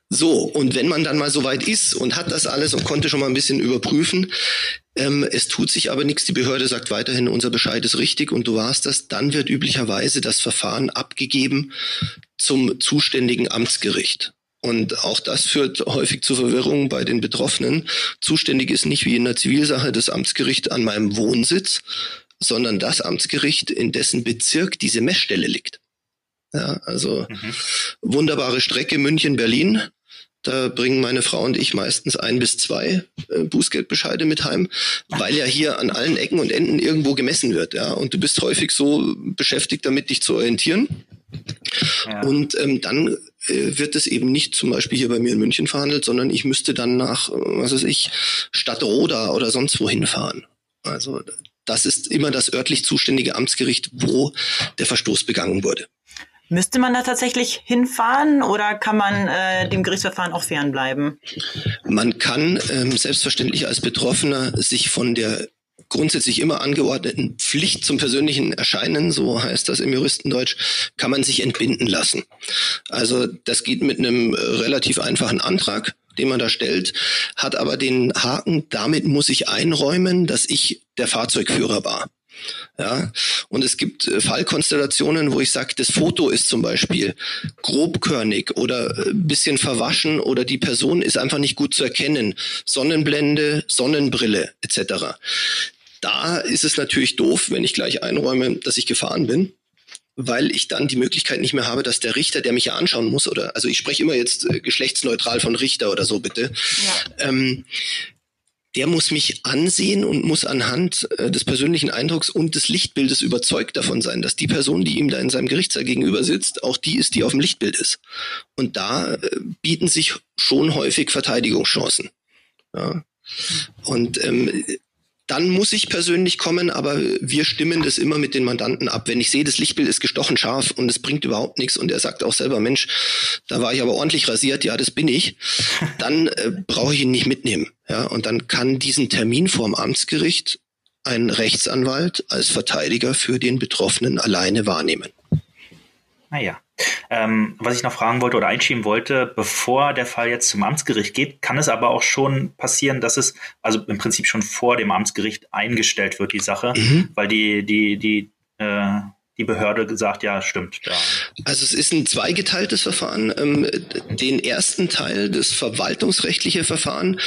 So, und wenn man dann mal so weit ist und hat das alles und konnte schon mal ein bisschen überprüfen, ähm, es tut sich aber nichts, die Behörde sagt weiterhin, unser Bescheid ist richtig und du warst das, dann wird üblicherweise das Verfahren abgegeben zum zuständigen Amtsgericht. Und auch das führt häufig zu Verwirrung bei den Betroffenen. Zuständig ist nicht wie in der Zivilsache das Amtsgericht an meinem Wohnsitz, sondern das Amtsgericht, in dessen Bezirk diese Messstelle liegt. Ja, also mhm. wunderbare Strecke München-Berlin. Da bringen meine Frau und ich meistens ein bis zwei äh, Bußgeldbescheide mit heim, weil ja hier an allen Ecken und Enden irgendwo gemessen wird. Ja, und du bist häufig so beschäftigt damit, dich zu orientieren. Ja. Und ähm, dann äh, wird es eben nicht zum Beispiel hier bei mir in München verhandelt, sondern ich müsste dann nach, äh, was weiß ich, Stadtroda oder sonst wohin fahren. Also das ist immer das örtlich zuständige Amtsgericht, wo der Verstoß begangen wurde. Müsste man da tatsächlich hinfahren oder kann man äh, dem Gerichtsverfahren auch fernbleiben? Man kann ähm, selbstverständlich als Betroffener sich von der grundsätzlich immer angeordneten Pflicht zum persönlichen Erscheinen, so heißt das im Juristendeutsch, kann man sich entbinden lassen. Also das geht mit einem relativ einfachen Antrag, den man da stellt, hat aber den Haken, damit muss ich einräumen, dass ich der Fahrzeugführer war. Ja, und es gibt äh, Fallkonstellationen, wo ich sage, das Foto ist zum Beispiel grobkörnig oder ein bisschen verwaschen oder die Person ist einfach nicht gut zu erkennen. Sonnenblende, Sonnenbrille etc. Da ist es natürlich doof, wenn ich gleich einräume, dass ich gefahren bin weil ich dann die Möglichkeit nicht mehr habe, dass der Richter, der mich ja anschauen muss, oder also ich spreche immer jetzt äh, geschlechtsneutral von Richter oder so bitte, ja. ähm, der muss mich ansehen und muss anhand äh, des persönlichen Eindrucks und des Lichtbildes überzeugt davon sein, dass die Person, die ihm da in seinem Gerichtssaal gegenüber sitzt, auch die ist, die auf dem Lichtbild ist. Und da äh, bieten sich schon häufig Verteidigungschancen. Ja. Und ähm, dann muss ich persönlich kommen, aber wir stimmen das immer mit den Mandanten ab. Wenn ich sehe, das Lichtbild ist gestochen scharf und es bringt überhaupt nichts und er sagt auch selber, Mensch, da war ich aber ordentlich rasiert, ja, das bin ich, dann äh, brauche ich ihn nicht mitnehmen. Ja, und dann kann diesen Termin vorm Amtsgericht ein Rechtsanwalt als Verteidiger für den Betroffenen alleine wahrnehmen. Naja. Ähm, was ich noch fragen wollte oder einschieben wollte, bevor der Fall jetzt zum Amtsgericht geht, kann es aber auch schon passieren, dass es, also im Prinzip schon vor dem Amtsgericht eingestellt wird, die Sache, mhm. weil die, die, die, äh, die Behörde gesagt, ja, stimmt. Ja. Also es ist ein zweigeteiltes Verfahren. Ähm, den ersten Teil, das verwaltungsrechtliche Verfahren,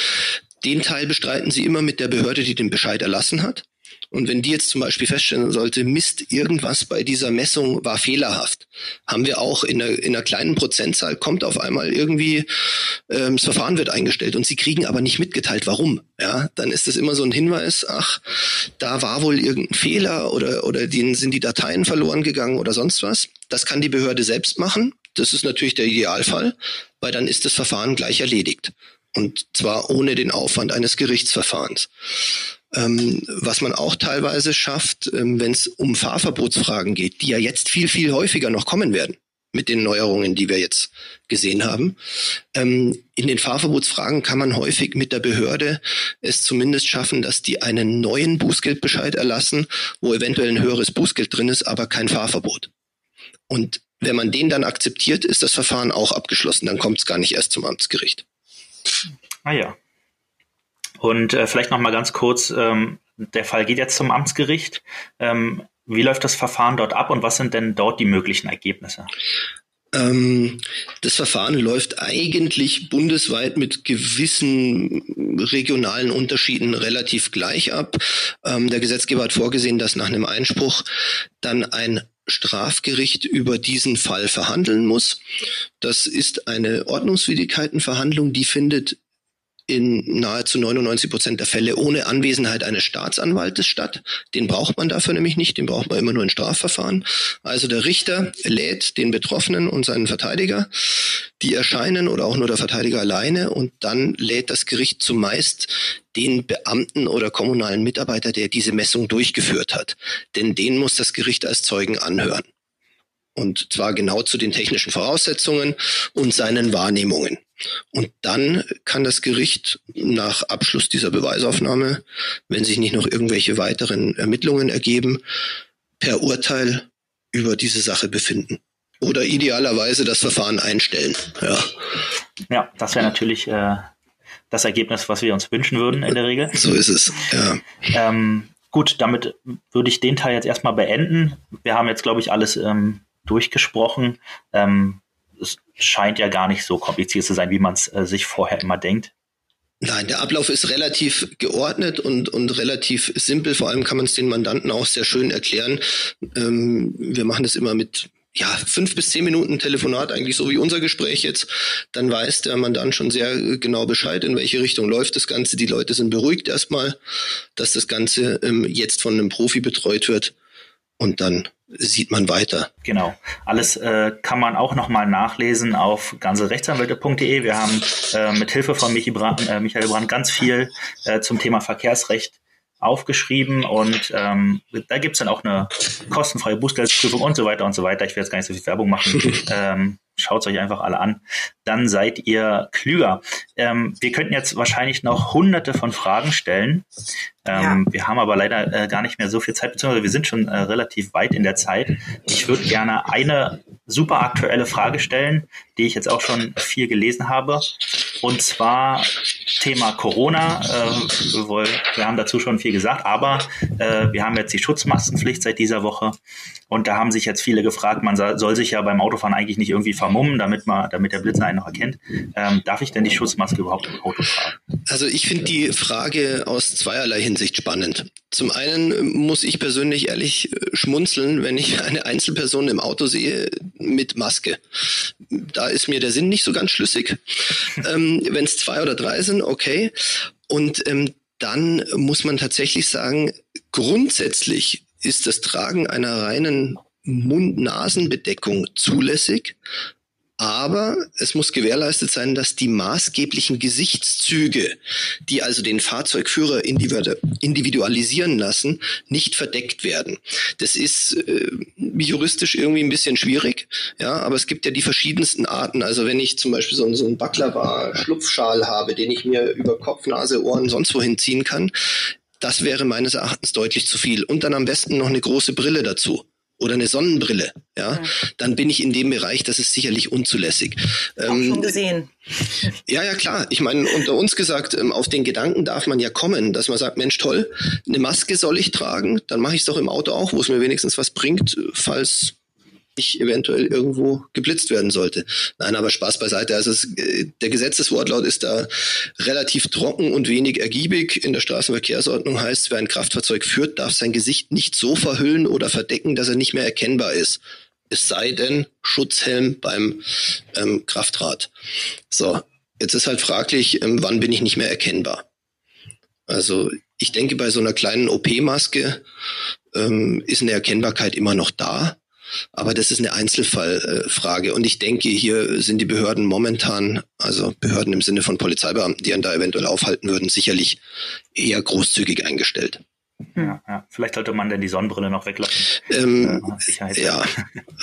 den Teil bestreiten Sie immer mit der Behörde, die den Bescheid erlassen hat. Und wenn die jetzt zum Beispiel feststellen sollte, Mist, irgendwas bei dieser Messung war fehlerhaft, haben wir auch in einer, in einer kleinen Prozentzahl kommt auf einmal irgendwie, ähm, das Verfahren wird eingestellt und sie kriegen aber nicht mitgeteilt, warum. Ja, dann ist das immer so ein Hinweis, ach, da war wohl irgendein Fehler oder, oder denen sind die Dateien verloren gegangen oder sonst was. Das kann die Behörde selbst machen. Das ist natürlich der Idealfall, weil dann ist das Verfahren gleich erledigt. Und zwar ohne den Aufwand eines Gerichtsverfahrens. Ähm, was man auch teilweise schafft, ähm, wenn es um Fahrverbotsfragen geht, die ja jetzt viel, viel häufiger noch kommen werden mit den Neuerungen, die wir jetzt gesehen haben. Ähm, in den Fahrverbotsfragen kann man häufig mit der Behörde es zumindest schaffen, dass die einen neuen Bußgeldbescheid erlassen, wo eventuell ein höheres Bußgeld drin ist, aber kein Fahrverbot. Und wenn man den dann akzeptiert, ist das Verfahren auch abgeschlossen. Dann kommt es gar nicht erst zum Amtsgericht. Ah ja, und äh, vielleicht noch mal ganz kurz, ähm, der Fall geht jetzt zum Amtsgericht. Ähm, wie läuft das Verfahren dort ab und was sind denn dort die möglichen Ergebnisse? Ähm, das Verfahren läuft eigentlich bundesweit mit gewissen regionalen Unterschieden relativ gleich ab. Ähm, der Gesetzgeber hat vorgesehen, dass nach einem Einspruch dann ein Strafgericht über diesen Fall verhandeln muss. Das ist eine Ordnungswidrigkeitenverhandlung, die findet in nahezu 99 Prozent der Fälle ohne Anwesenheit eines Staatsanwaltes statt. Den braucht man dafür nämlich nicht, den braucht man immer nur in Strafverfahren. Also der Richter lädt den Betroffenen und seinen Verteidiger, die erscheinen oder auch nur der Verteidiger alleine und dann lädt das Gericht zumeist den Beamten oder kommunalen Mitarbeiter, der diese Messung durchgeführt hat. Denn den muss das Gericht als Zeugen anhören. Und zwar genau zu den technischen Voraussetzungen und seinen Wahrnehmungen. Und dann kann das Gericht nach Abschluss dieser Beweisaufnahme, wenn sich nicht noch irgendwelche weiteren Ermittlungen ergeben, per Urteil über diese Sache befinden. Oder idealerweise das Verfahren einstellen. Ja, ja das wäre natürlich äh, das Ergebnis, was wir uns wünschen würden in der Regel. So ist es, ja. Ähm, gut, damit würde ich den Teil jetzt erstmal beenden. Wir haben jetzt, glaube ich, alles ähm, durchgesprochen. Ähm, scheint ja gar nicht so kompliziert zu sein, wie man es äh, sich vorher immer denkt. Nein, der Ablauf ist relativ geordnet und, und relativ simpel. Vor allem kann man es den Mandanten auch sehr schön erklären. Ähm, wir machen das immer mit ja, fünf bis zehn Minuten Telefonat, eigentlich so wie unser Gespräch jetzt, dann weiß der Mandant schon sehr genau Bescheid, in welche Richtung läuft das Ganze. Die Leute sind beruhigt erstmal, dass das Ganze ähm, jetzt von einem Profi betreut wird und dann sieht man weiter. Genau. Alles äh, kann man auch nochmal nachlesen auf ganzerechtsanwälte.de. Wir haben äh, mit Hilfe von Brand, äh, Michael Brandt ganz viel äh, zum Thema Verkehrsrecht aufgeschrieben und ähm, da gibt's dann auch eine kostenfreie Bußgeldprüfung und so weiter und so weiter. Ich will jetzt gar nicht so viel Werbung machen. ähm, Schaut euch einfach alle an. Dann seid ihr klüger. Ähm, wir könnten jetzt wahrscheinlich noch hunderte von Fragen stellen. Ähm, ja. Wir haben aber leider äh, gar nicht mehr so viel Zeit, beziehungsweise wir sind schon äh, relativ weit in der Zeit. Ich würde gerne eine super aktuelle Frage stellen, die ich jetzt auch schon viel gelesen habe. Und zwar Thema Corona. Äh, wir, haben dazu schon viel gesagt, aber äh, wir haben jetzt die Schutzmaskenpflicht seit dieser Woche. Und da haben sich jetzt viele gefragt, man soll sich ja beim Autofahren eigentlich nicht irgendwie vermummen, damit man, damit der Blitzer einen noch erkennt. Ähm, darf ich denn die Schutzmaske überhaupt im Auto tragen? Also ich finde die Frage aus zweierlei Hinsicht spannend. Zum einen muss ich persönlich ehrlich äh, schmunzeln, wenn ich eine Einzelperson im Auto sehe mit Maske. Da ist mir der Sinn nicht so ganz schlüssig. ähm, wenn es zwei oder drei sind, okay. Und ähm, dann muss man tatsächlich sagen, grundsätzlich ist das Tragen einer reinen Mund-Nasen-Bedeckung zulässig, aber es muss gewährleistet sein, dass die maßgeblichen Gesichtszüge, die also den Fahrzeugführer individualisieren lassen, nicht verdeckt werden. Das ist äh, juristisch irgendwie ein bisschen schwierig, ja, aber es gibt ja die verschiedensten Arten. Also wenn ich zum Beispiel so, so einen Baklava-Schlupfschal habe, den ich mir über Kopf, Nase, Ohren sonst wohin ziehen kann, das wäre meines Erachtens deutlich zu viel. Und dann am besten noch eine große Brille dazu oder eine Sonnenbrille, ja, dann bin ich in dem Bereich, das ist sicherlich unzulässig. Auch ähm, schon gesehen. Ja, ja, klar. Ich meine, unter uns gesagt, ähm, auf den Gedanken darf man ja kommen, dass man sagt, Mensch, toll, eine Maske soll ich tragen, dann mache ich es doch im Auto auch, wo es mir wenigstens was bringt, falls ich eventuell irgendwo geblitzt werden sollte. Nein, aber Spaß beiseite. Also es, äh, der Gesetzeswortlaut ist da relativ trocken und wenig ergiebig. In der Straßenverkehrsordnung heißt, wer ein Kraftfahrzeug führt, darf sein Gesicht nicht so verhüllen oder verdecken, dass er nicht mehr erkennbar ist. Es sei denn Schutzhelm beim ähm, Kraftrad. So, jetzt ist halt fraglich, ähm, wann bin ich nicht mehr erkennbar? Also ich denke, bei so einer kleinen OP-Maske ähm, ist eine Erkennbarkeit immer noch da. Aber das ist eine Einzelfallfrage. Und ich denke, hier sind die Behörden momentan, also Behörden im Sinne von Polizeibeamten, die einen da eventuell aufhalten würden, sicherlich eher großzügig eingestellt. Ja, ja. Vielleicht sollte man denn die Sonnenbrille noch weglassen. Ähm, äh, ja,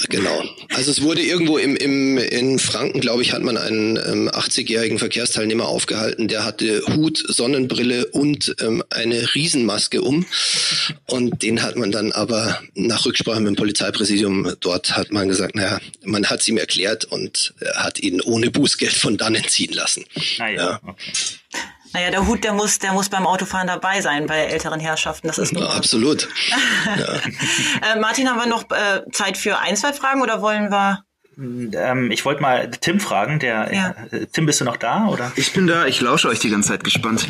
genau. Also es wurde irgendwo im, im in Franken, glaube ich, hat man einen ähm, 80-jährigen Verkehrsteilnehmer aufgehalten, der hatte Hut, Sonnenbrille und ähm, eine Riesenmaske um. Und den hat man dann aber nach Rücksprache mit dem Polizeipräsidium dort hat man gesagt, naja, man hat es ihm erklärt und hat ihn ohne Bußgeld von dannen ziehen lassen. Ah, ja, ja. Okay. Naja, der Hut, der muss, der muss beim Autofahren dabei sein bei älteren Herrschaften. Das ist ja, absolut. ja. äh, Martin, haben wir noch äh, Zeit für ein, zwei Fragen oder wollen wir? Ähm, ich wollte mal Tim fragen. Der, ja. äh, Tim, bist du noch da? Oder? Ich bin da, ich lausche euch die ganze Zeit gespannt.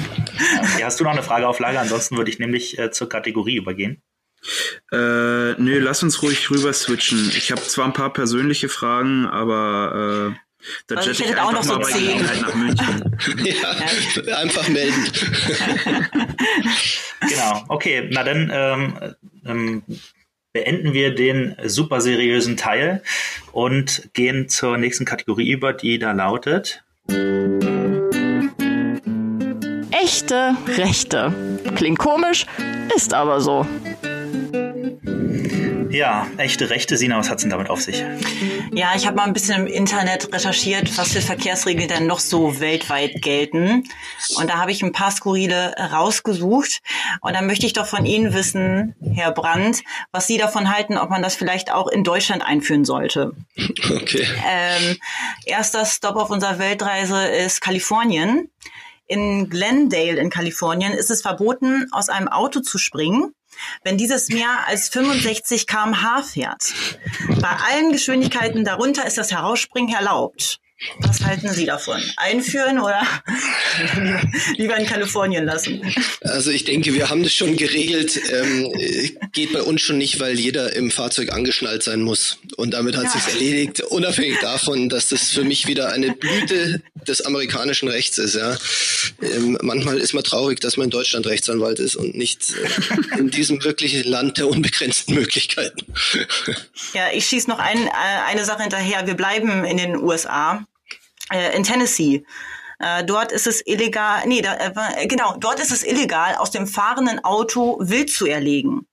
Okay, hast du noch eine Frage auf Lager? Ansonsten würde ich nämlich äh, zur Kategorie übergehen. Äh, nö, lass uns ruhig rüber switchen. Ich habe zwar ein paar persönliche Fragen, aber äh, da also ich hätte auch noch so zehn. Ja, einfach melden. genau, okay, na dann ähm, ähm, beenden wir den super seriösen Teil und gehen zur nächsten Kategorie über, die da lautet. Echte Rechte. Klingt komisch, ist aber so. Ja, echte Rechte, Sina, was hat es denn damit auf sich? Ja, ich habe mal ein bisschen im Internet recherchiert, was für Verkehrsregeln denn noch so weltweit gelten. Und da habe ich ein paar skurrile rausgesucht. Und dann möchte ich doch von Ihnen wissen, Herr Brandt, was Sie davon halten, ob man das vielleicht auch in Deutschland einführen sollte. Okay. Ähm, erster Stop auf unserer Weltreise ist Kalifornien. In Glendale in Kalifornien ist es verboten, aus einem Auto zu springen, wenn dieses mehr als 65 kmh fährt. Bei allen Geschwindigkeiten darunter ist das Herausspringen erlaubt. Was halten Sie davon? Einführen oder lieber in Kalifornien lassen? Also ich denke, wir haben das schon geregelt. Ähm, geht bei uns schon nicht, weil jeder im Fahrzeug angeschnallt sein muss. Und damit hat ja. sich erledigt, unabhängig davon, dass das für mich wieder eine Blüte des amerikanischen Rechts ist. Ja. Ähm, manchmal ist man traurig, dass man in Deutschland Rechtsanwalt ist und nicht äh, in diesem wirklichen Land der unbegrenzten Möglichkeiten. Ja, ich schieße noch ein, äh, eine Sache hinterher. Wir bleiben in den USA äh, in Tennessee. Äh, dort ist es illegal, nee, da, äh, genau, dort ist es illegal, aus dem fahrenden Auto wild zu erlegen.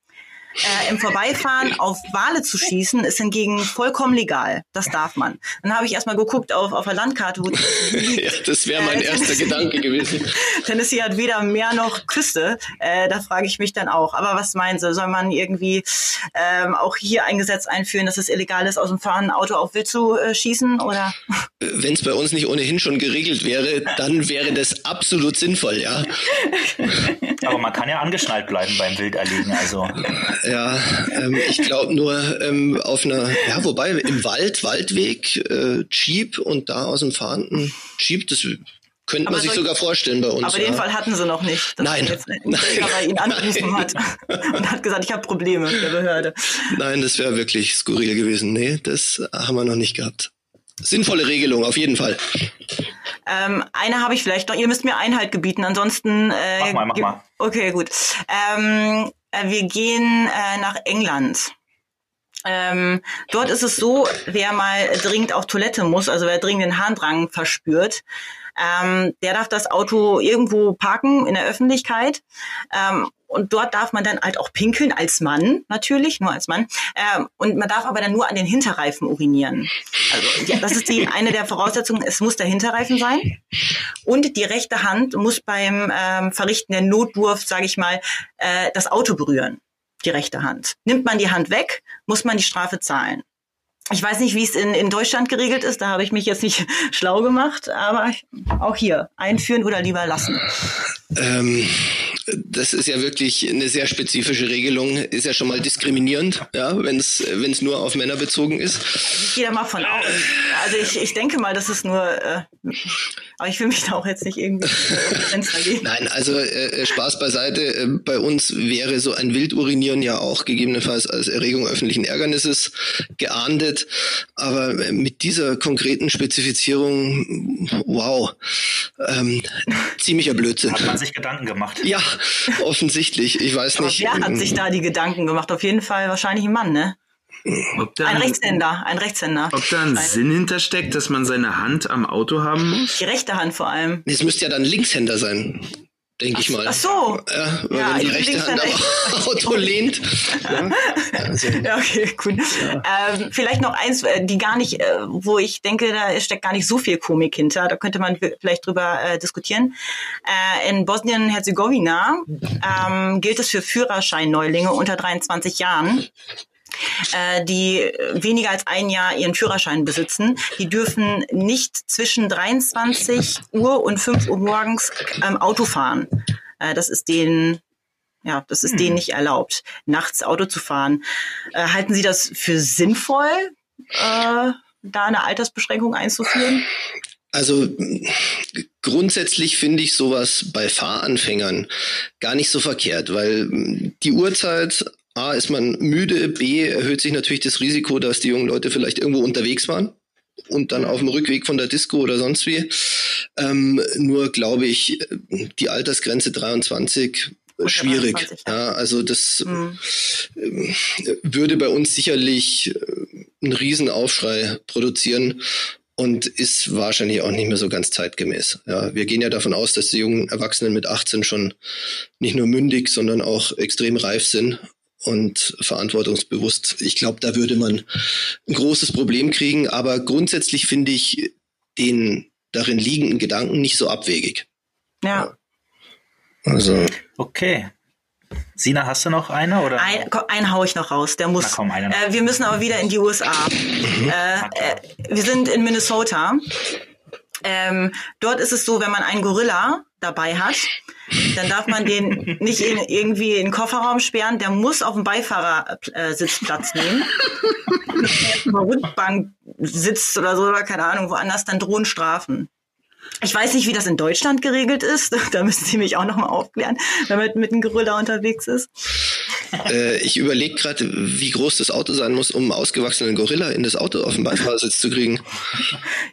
Äh, Im Vorbeifahren auf Wale zu schießen ist hingegen vollkommen legal. Das darf man. Dann habe ich erstmal geguckt auf, auf der Landkarte, wo ja, das wäre mein äh, erster Gedanke gewesen. Tennessee hat weder Meer noch Küste. Äh, da frage ich mich dann auch. Aber was meinen Sie? Soll man irgendwie ähm, auch hier ein Gesetz einführen, dass es illegal ist, aus dem fahrenden Auto auf Wild zu äh, schießen? Oder? Wenn es bei uns nicht ohnehin schon geregelt wäre, dann wäre das absolut sinnvoll, ja. Aber man kann ja angeschnallt bleiben beim Wilderlegen. Also ja, ähm, ich glaube nur ähm, auf einer, ja, wobei im Wald, Waldweg, äh, Jeep und da aus dem fahrenden Jeep, das könnte man sich sogar vorstellen bei uns. Aber ja. den Fall hatten sie noch nicht. Nein. Jetzt Nein. bei ihn angerufen hat und hat gesagt, ich habe Probleme mit der Behörde. Nein, das wäre wirklich skurril gewesen. Nee, das haben wir noch nicht gehabt. Sinnvolle Regelung, auf jeden Fall. Ähm, eine habe ich vielleicht noch. Ihr müsst mir Einhalt gebieten, ansonsten. Äh, mach mal, mach mal. Okay, gut. Ähm, äh, wir gehen äh, nach England. Ähm, dort ist es so, wer mal dringend auf Toilette muss, also wer dringend den Harndrang verspürt, ähm, der darf das Auto irgendwo parken in der Öffentlichkeit. Ähm, und dort darf man dann halt auch pinkeln als Mann, natürlich, nur als Mann. Ähm, und man darf aber dann nur an den Hinterreifen urinieren. Also ja, das ist die eine der Voraussetzungen. Es muss der Hinterreifen sein. Und die rechte Hand muss beim ähm, Verrichten der Notwurf, sage ich mal, äh, das Auto berühren. Die rechte Hand. Nimmt man die Hand weg, muss man die Strafe zahlen. Ich weiß nicht, wie es in, in Deutschland geregelt ist, da habe ich mich jetzt nicht schlau gemacht, aber auch hier einführen oder lieber lassen. Ähm, das ist ja wirklich eine sehr spezifische Regelung, ist ja schon mal diskriminierend, ja, wenn es es nur auf Männer bezogen ist. Ich gehe da mal von aus. Also ich, ich denke mal, das ist nur, äh, aber ich will mich da auch jetzt nicht irgendwie Fenster gehen. Nein, also äh, Spaß beiseite. Äh, bei uns wäre so ein Wildurinieren ja auch gegebenenfalls als Erregung öffentlichen Ärgernisses geahndet, aber mit dieser konkreten Spezifizierung, wow, ähm, ziemlicher Blödsinn. Hat man sich Gedanken gemacht? Ja, offensichtlich. Ich weiß nicht. wer hat sich da die Gedanken gemacht? Auf jeden Fall wahrscheinlich ein Mann, ne? Da ein Rechtshänder, ein Rechtshänder. Ob da ein, ein Sinn hintersteckt, dass man seine Hand am Auto haben muss? Die rechte Hand vor allem. Es müsste ja dann Linkshänder sein denke ich mal. Ach so. Ja, weil ja, wenn die rechte Hand am Auto lehnt. Ja, also. ja okay, gut. Ja. Ähm, vielleicht noch eins, äh, die gar nicht, äh, wo ich denke, da steckt gar nicht so viel Komik hinter. Da könnte man vielleicht drüber äh, diskutieren. Äh, in Bosnien-Herzegowina ähm, gilt es für Führerscheinneulinge unter 23 Jahren, äh, die weniger als ein Jahr ihren Führerschein besitzen, die dürfen nicht zwischen 23 Uhr und 5 Uhr morgens ähm, Auto fahren. Äh, das ist denen ja, das ist hm. denen nicht erlaubt, nachts Auto zu fahren. Äh, halten Sie das für sinnvoll, äh, da eine Altersbeschränkung einzuführen? Also grundsätzlich finde ich sowas bei Fahranfängern gar nicht so verkehrt, weil die Uhrzeit A, ist man müde, B, erhöht sich natürlich das Risiko, dass die jungen Leute vielleicht irgendwo unterwegs waren und dann auf dem Rückweg von der Disco oder sonst wie. Ähm, nur glaube ich, die Altersgrenze 23 schwierig. 23, ja. ja. also das mhm. würde bei uns sicherlich äh, einen Riesenaufschrei produzieren und ist wahrscheinlich auch nicht mehr so ganz zeitgemäß. Ja, wir gehen ja davon aus, dass die jungen Erwachsenen mit 18 schon nicht nur mündig, sondern auch extrem reif sind und verantwortungsbewusst. Ich glaube, da würde man ein großes Problem kriegen. Aber grundsätzlich finde ich den darin liegenden Gedanken nicht so abwegig. Ja. Also. Okay. Sina, hast du noch eine? Oder? Ein, komm, einen hau ich noch raus. Der muss. Na komm, eine noch. Äh, wir müssen aber wieder in die USA. äh, äh, wir sind in Minnesota. Ähm, dort ist es so, wenn man einen Gorilla dabei hat, dann darf man den nicht in, irgendwie in den Kofferraum sperren, der muss auf dem Beifahrersitz Platz nehmen. Wenn er auf der Rückbank sitzt oder so, oder keine Ahnung, woanders, dann drohen Strafen. Ich weiß nicht, wie das in Deutschland geregelt ist. Da müssen Sie mich auch noch mal aufklären, wenn man mit einem Gorilla unterwegs ist. Äh, ich überlege gerade, wie groß das Auto sein muss, um einen ausgewachsenen Gorilla in das Auto auf dem Beifahrersitz zu kriegen.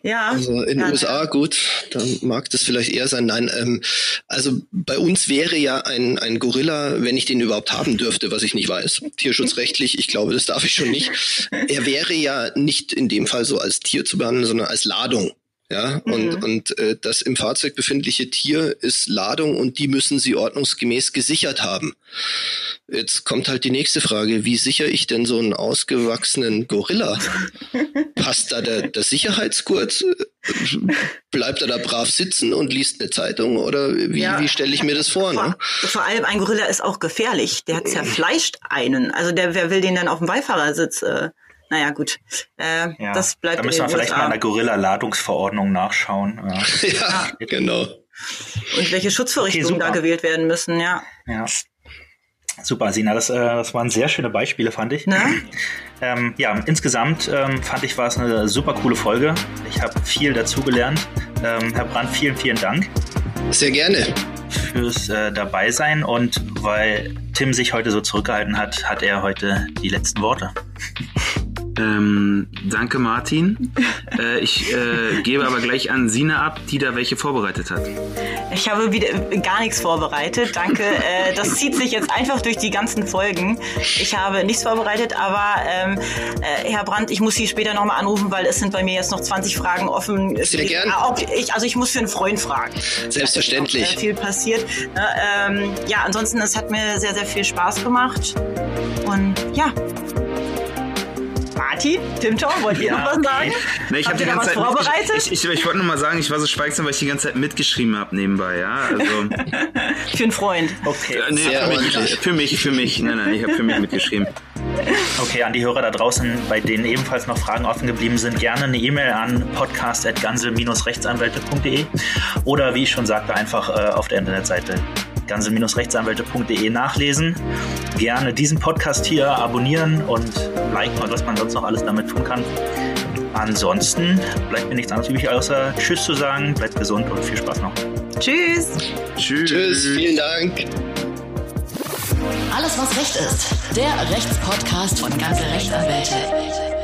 Ja. Also in den USA, gut, dann mag das vielleicht eher sein. Nein, ähm, also bei uns wäre ja ein, ein Gorilla, wenn ich den überhaupt haben dürfte, was ich nicht weiß, tierschutzrechtlich, ich glaube, das darf ich schon nicht. Er wäre ja nicht in dem Fall so als Tier zu behandeln, sondern als Ladung. Ja, und, Mhm. und äh, das im Fahrzeug befindliche Tier ist Ladung und die müssen sie ordnungsgemäß gesichert haben. Jetzt kommt halt die nächste Frage, wie sichere ich denn so einen ausgewachsenen Gorilla? Passt da der, der Sicherheitsgurt? Bleibt er da brav sitzen und liest eine Zeitung? Oder wie, Ja. wie stelle ich mir das vor? Ne? Vor, vor allem ein Gorilla ist auch gefährlich. Der zerfleischt einen. Also der, wer will den dann auf dem Beifahrersitz? Äh, naja, gut. Äh, Ja, Das bleibt da müssen wir vielleicht USA. mal in der Gorilla-Ladungsverordnung nachschauen. Ja. Ja, genau. Und welche Schutzvorrichtungen Okay, da gewählt werden müssen, ja. ja. Super, Sina, das, äh, das waren sehr schöne Beispiele, fand ich. Ne? Ähm, ja, insgesamt ähm, fand ich, war es eine super coole Folge. Ich habe viel dazugelernt. Ähm, Herr Brandt, vielen, vielen Dank Sehr gerne. fürs äh, Dabeisein und weil Tim sich heute so zurückgehalten hat, hat er heute die letzten Worte. Ähm, danke, Martin. äh, ich äh, gebe aber gleich an Sina ab, die da welche vorbereitet hat. Ich habe wieder gar nichts vorbereitet. Danke. Äh, das zieht sich jetzt einfach durch die ganzen Folgen. Ich habe nichts vorbereitet, aber ähm, äh, Herr Brandt, ich muss Sie später nochmal anrufen, weil es sind bei mir jetzt noch 20 Fragen offen. Sehr ich, gern. Auch ich, also ich muss für einen Freund fragen. Selbstverständlich. Äh, viel passiert. Äh, ähm, ja, ansonsten, es hat mir sehr, sehr viel Spaß gemacht. Und ja. Martin, Tim Tom, wollt ihr noch was sagen? Ne, ich habe die ganze was Zeit vorbereitet? Ich, ich, ich, ich wollte nur mal sagen, ich war so schweigsam, weil ich die ganze Zeit mitgeschrieben habe nebenbei, ja. Also Für einen Freund. Okay, äh, nee, für, mich, für mich, für mich. Nein, nein, ich habe für mich mitgeschrieben. okay, an die Hörer da draußen, bei denen ebenfalls noch Fragen offen geblieben sind, gerne eine E-Mail an podcast.gansel-rechtsanwälte.de oder wie ich schon sagte, einfach äh, auf der Internetseite gansel-rechtsanwälte.de nachlesen. Gerne diesen Podcast hier abonnieren und liken und was man sonst noch alles damit tun kann. Ansonsten bleibt mir nichts anderes übrig, außer Tschüss zu sagen. Bleibt gesund und viel Spaß noch. Tschüss. Tschüss. Tschüss, vielen Dank. Alles, was Recht ist. Der Rechtspodcast von ganze Rechtsanwälte.